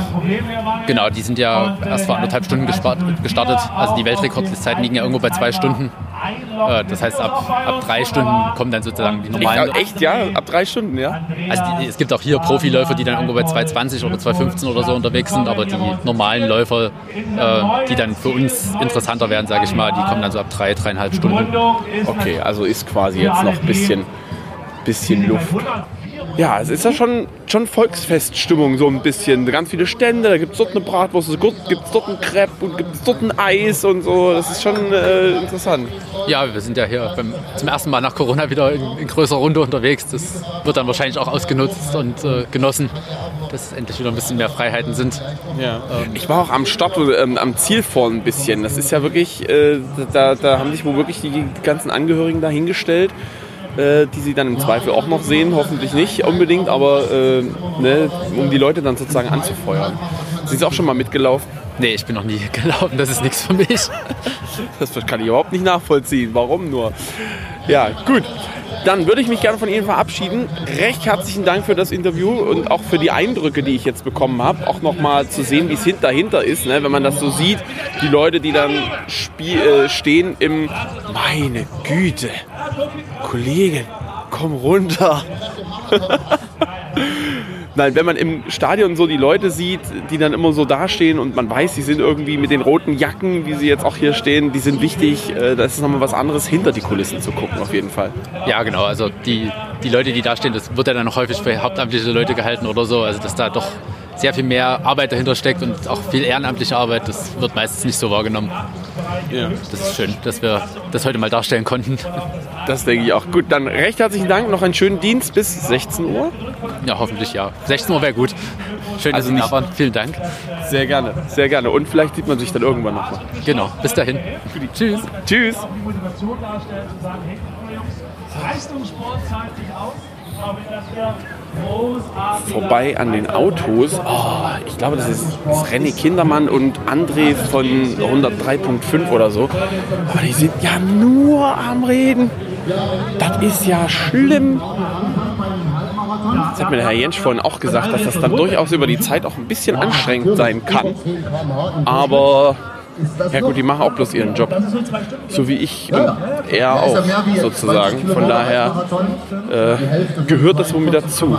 Genau, die sind ja erst vor anderthalb Stunden gestartet. Also die Weltrekordzeiten liegen ja irgendwo bei zwei Stunden. Äh, Das heißt, ab, ab drei Stunden kommen dann sozusagen die normalen. Echt, echt, ja? Ab drei Stunden, ja? Also die, es gibt auch hier Profiläufer, die dann irgendwo bei 2,20 oder 2,15 oder so unterwegs sind, aber die normalen Läufer, äh, die dann für uns interessanter werden, sage ich mal, die kommen dann so ab drei, dreieinhalb Stunden. Okay, also ist quasi jetzt noch ein bisschen, bisschen Luft. Ja, es ist ja schon, schon Volksfeststimmung so ein bisschen. Ganz viele Stände, da gibt es dort eine Bratwurst, es gibt es dort ein Crepe und gibt es dort ein Eis und so. Das ist schon äh, interessant. Ja, wir sind ja hier beim, zum ersten Mal nach Corona wieder in, in größerer Runde unterwegs. Das wird dann wahrscheinlich auch ausgenutzt und äh, genossen, dass endlich wieder ein bisschen mehr Freiheiten sind. Ja. Ich war auch am Stopp, ähm, am Ziel vorne ein bisschen. Das ist ja wirklich, äh, da, da haben sich wohl wirklich die ganzen Angehörigen da hingestellt, äh, die sie dann im Zweifel auch noch sehen, hoffentlich nicht unbedingt, aber äh, ne, um die Leute dann sozusagen anzufeuern. Sind Sie auch schon mal mitgelaufen? Nee, ich bin noch nie gelaufen, das ist nichts für mich. Das kann ich überhaupt nicht nachvollziehen. Warum nur? Ja, gut. Dann würde ich mich gerne von Ihnen verabschieden. Recht herzlichen Dank für das Interview und auch für die Eindrücke, die ich jetzt bekommen habe. Auch nochmal zu sehen, wie es hin- dahinter ist, ne? wenn man das so sieht. Die Leute, die dann äh, stehen im... Meine Güte. Kollege, komm runter. Nein, wenn man im Stadion so die Leute sieht, die dann immer so dastehen und man weiß, die sind irgendwie mit den roten Jacken, wie sie jetzt auch hier stehen, die sind wichtig. Äh, Da ist nochmal was anderes, hinter die Kulissen zu gucken, auf jeden Fall. Ja, genau. Also die, die Leute, die da stehen, das wird ja dann häufig für hauptamtliche Leute gehalten oder so. Also dass da doch sehr viel mehr Arbeit dahinter steckt und auch viel ehrenamtliche Arbeit, das wird meistens nicht so wahrgenommen. Ja. Das ist schön, dass wir das heute mal darstellen konnten. Das denke ich auch. Gut, dann recht herzlichen Dank. Noch einen schönen Dienst bis 16 Uhr. Ja, hoffentlich ja. 16 Uhr wäre gut. Schön, dass Also Sie da nicht- waren. Vielen Dank. Sehr gerne, sehr gerne. Und vielleicht sieht man sich dann irgendwann nochmal. Genau. Bis dahin. Tschüss. Tschüss. Leistungssport zahlt sich aus. Ich glaube, das vorbei an den Autos. Oh, ich glaube, das ist, ist René Kindermann und André von 103.5 oder so. Aber die sind ja nur am Reden. Das ist ja schlimm. Das hat mir der Herr Jentsch vorhin auch gesagt, dass das dann durchaus über die Zeit auch ein bisschen anstrengend sein kann. Aber ja gut, die machen auch bloß ihren Job. So wie ich und er auch sozusagen. Von daher äh, gehört das wohl mit dazu.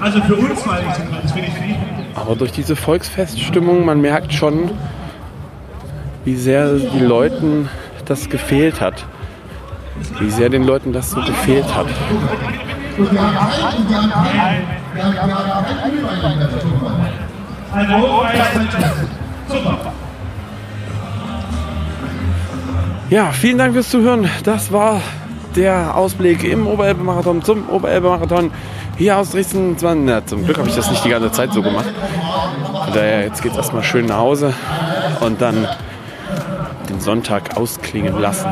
Also für uns mal nicht, das finde ich nicht. Aber durch diese Volksfeststimmung, man merkt schon, wie sehr die Leuten das gefehlt hat. Wie sehr den Leuten das so gefehlt hat. Ja, vielen Dank fürs Zuhören. Das war der Ausblick im Oberelbe-Marathon zum Oberelbe-Marathon hier aus Dresden. Na, zum Glück habe ich das nicht die ganze Zeit so gemacht. Von daher, jetzt geht es erstmal schön nach Hause und dann den Sonntag ausklingen lassen.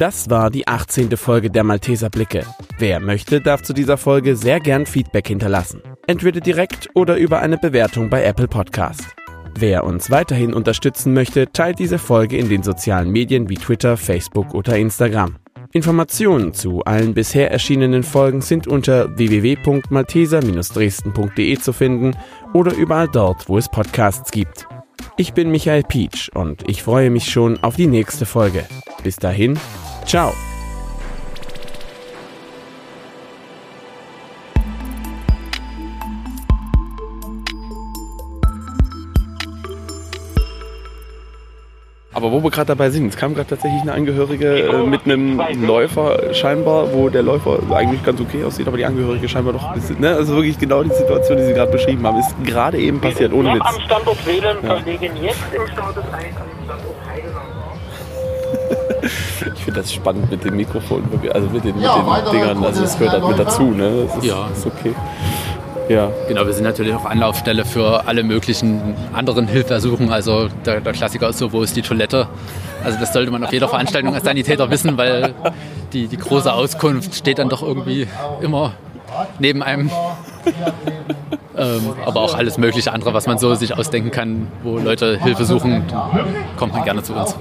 Das war die 18. Folge der Malteser Blicke. Wer möchte, darf zu dieser Folge sehr gern Feedback hinterlassen. Entweder direkt oder über eine Bewertung bei Apple Podcast. Wer uns weiterhin unterstützen möchte, teilt diese Folge in den sozialen Medien wie Twitter, Facebook oder Instagram. Informationen zu allen bisher erschienenen Folgen sind unter www.malteser-dresden.de zu finden oder überall dort, wo es Podcasts gibt. Ich bin Michael Pietsch und ich freue mich schon auf die nächste Folge. Bis dahin, ciao. Aber wo wir gerade dabei sind, es kam gerade tatsächlich eine Angehörige äh, mit einem Läufer scheinbar, wo der Läufer eigentlich ganz okay aussieht, aber die Angehörige scheinbar doch ein bisschen, ne? Also wirklich genau die Situation, die Sie gerade beschrieben haben, ist gerade eben passiert, ohne Witz. Am Standort wählen, Ja. Kollegen, jetzt im Status 1 am Standort. Ich finde das spannend mit dem Mikrofon, also mit den, mit Ja, den weitere Dingern, also das gehört halt mit dazu, ne? Das ist, Ja. ist okay. Ja, Genau, wir sind natürlich auch Anlaufstelle für alle möglichen anderen Hilfsersuchen. Also der, der Klassiker ist so, wo ist die Toilette? Also das sollte man auf jeder Veranstaltung als Sanitäter wissen, weil die, die große Auskunft steht dann doch irgendwie immer neben einem. ähm, aber auch alles mögliche andere, was man so sich ausdenken kann, wo Leute Hilfe suchen, kommt man gerne zu uns.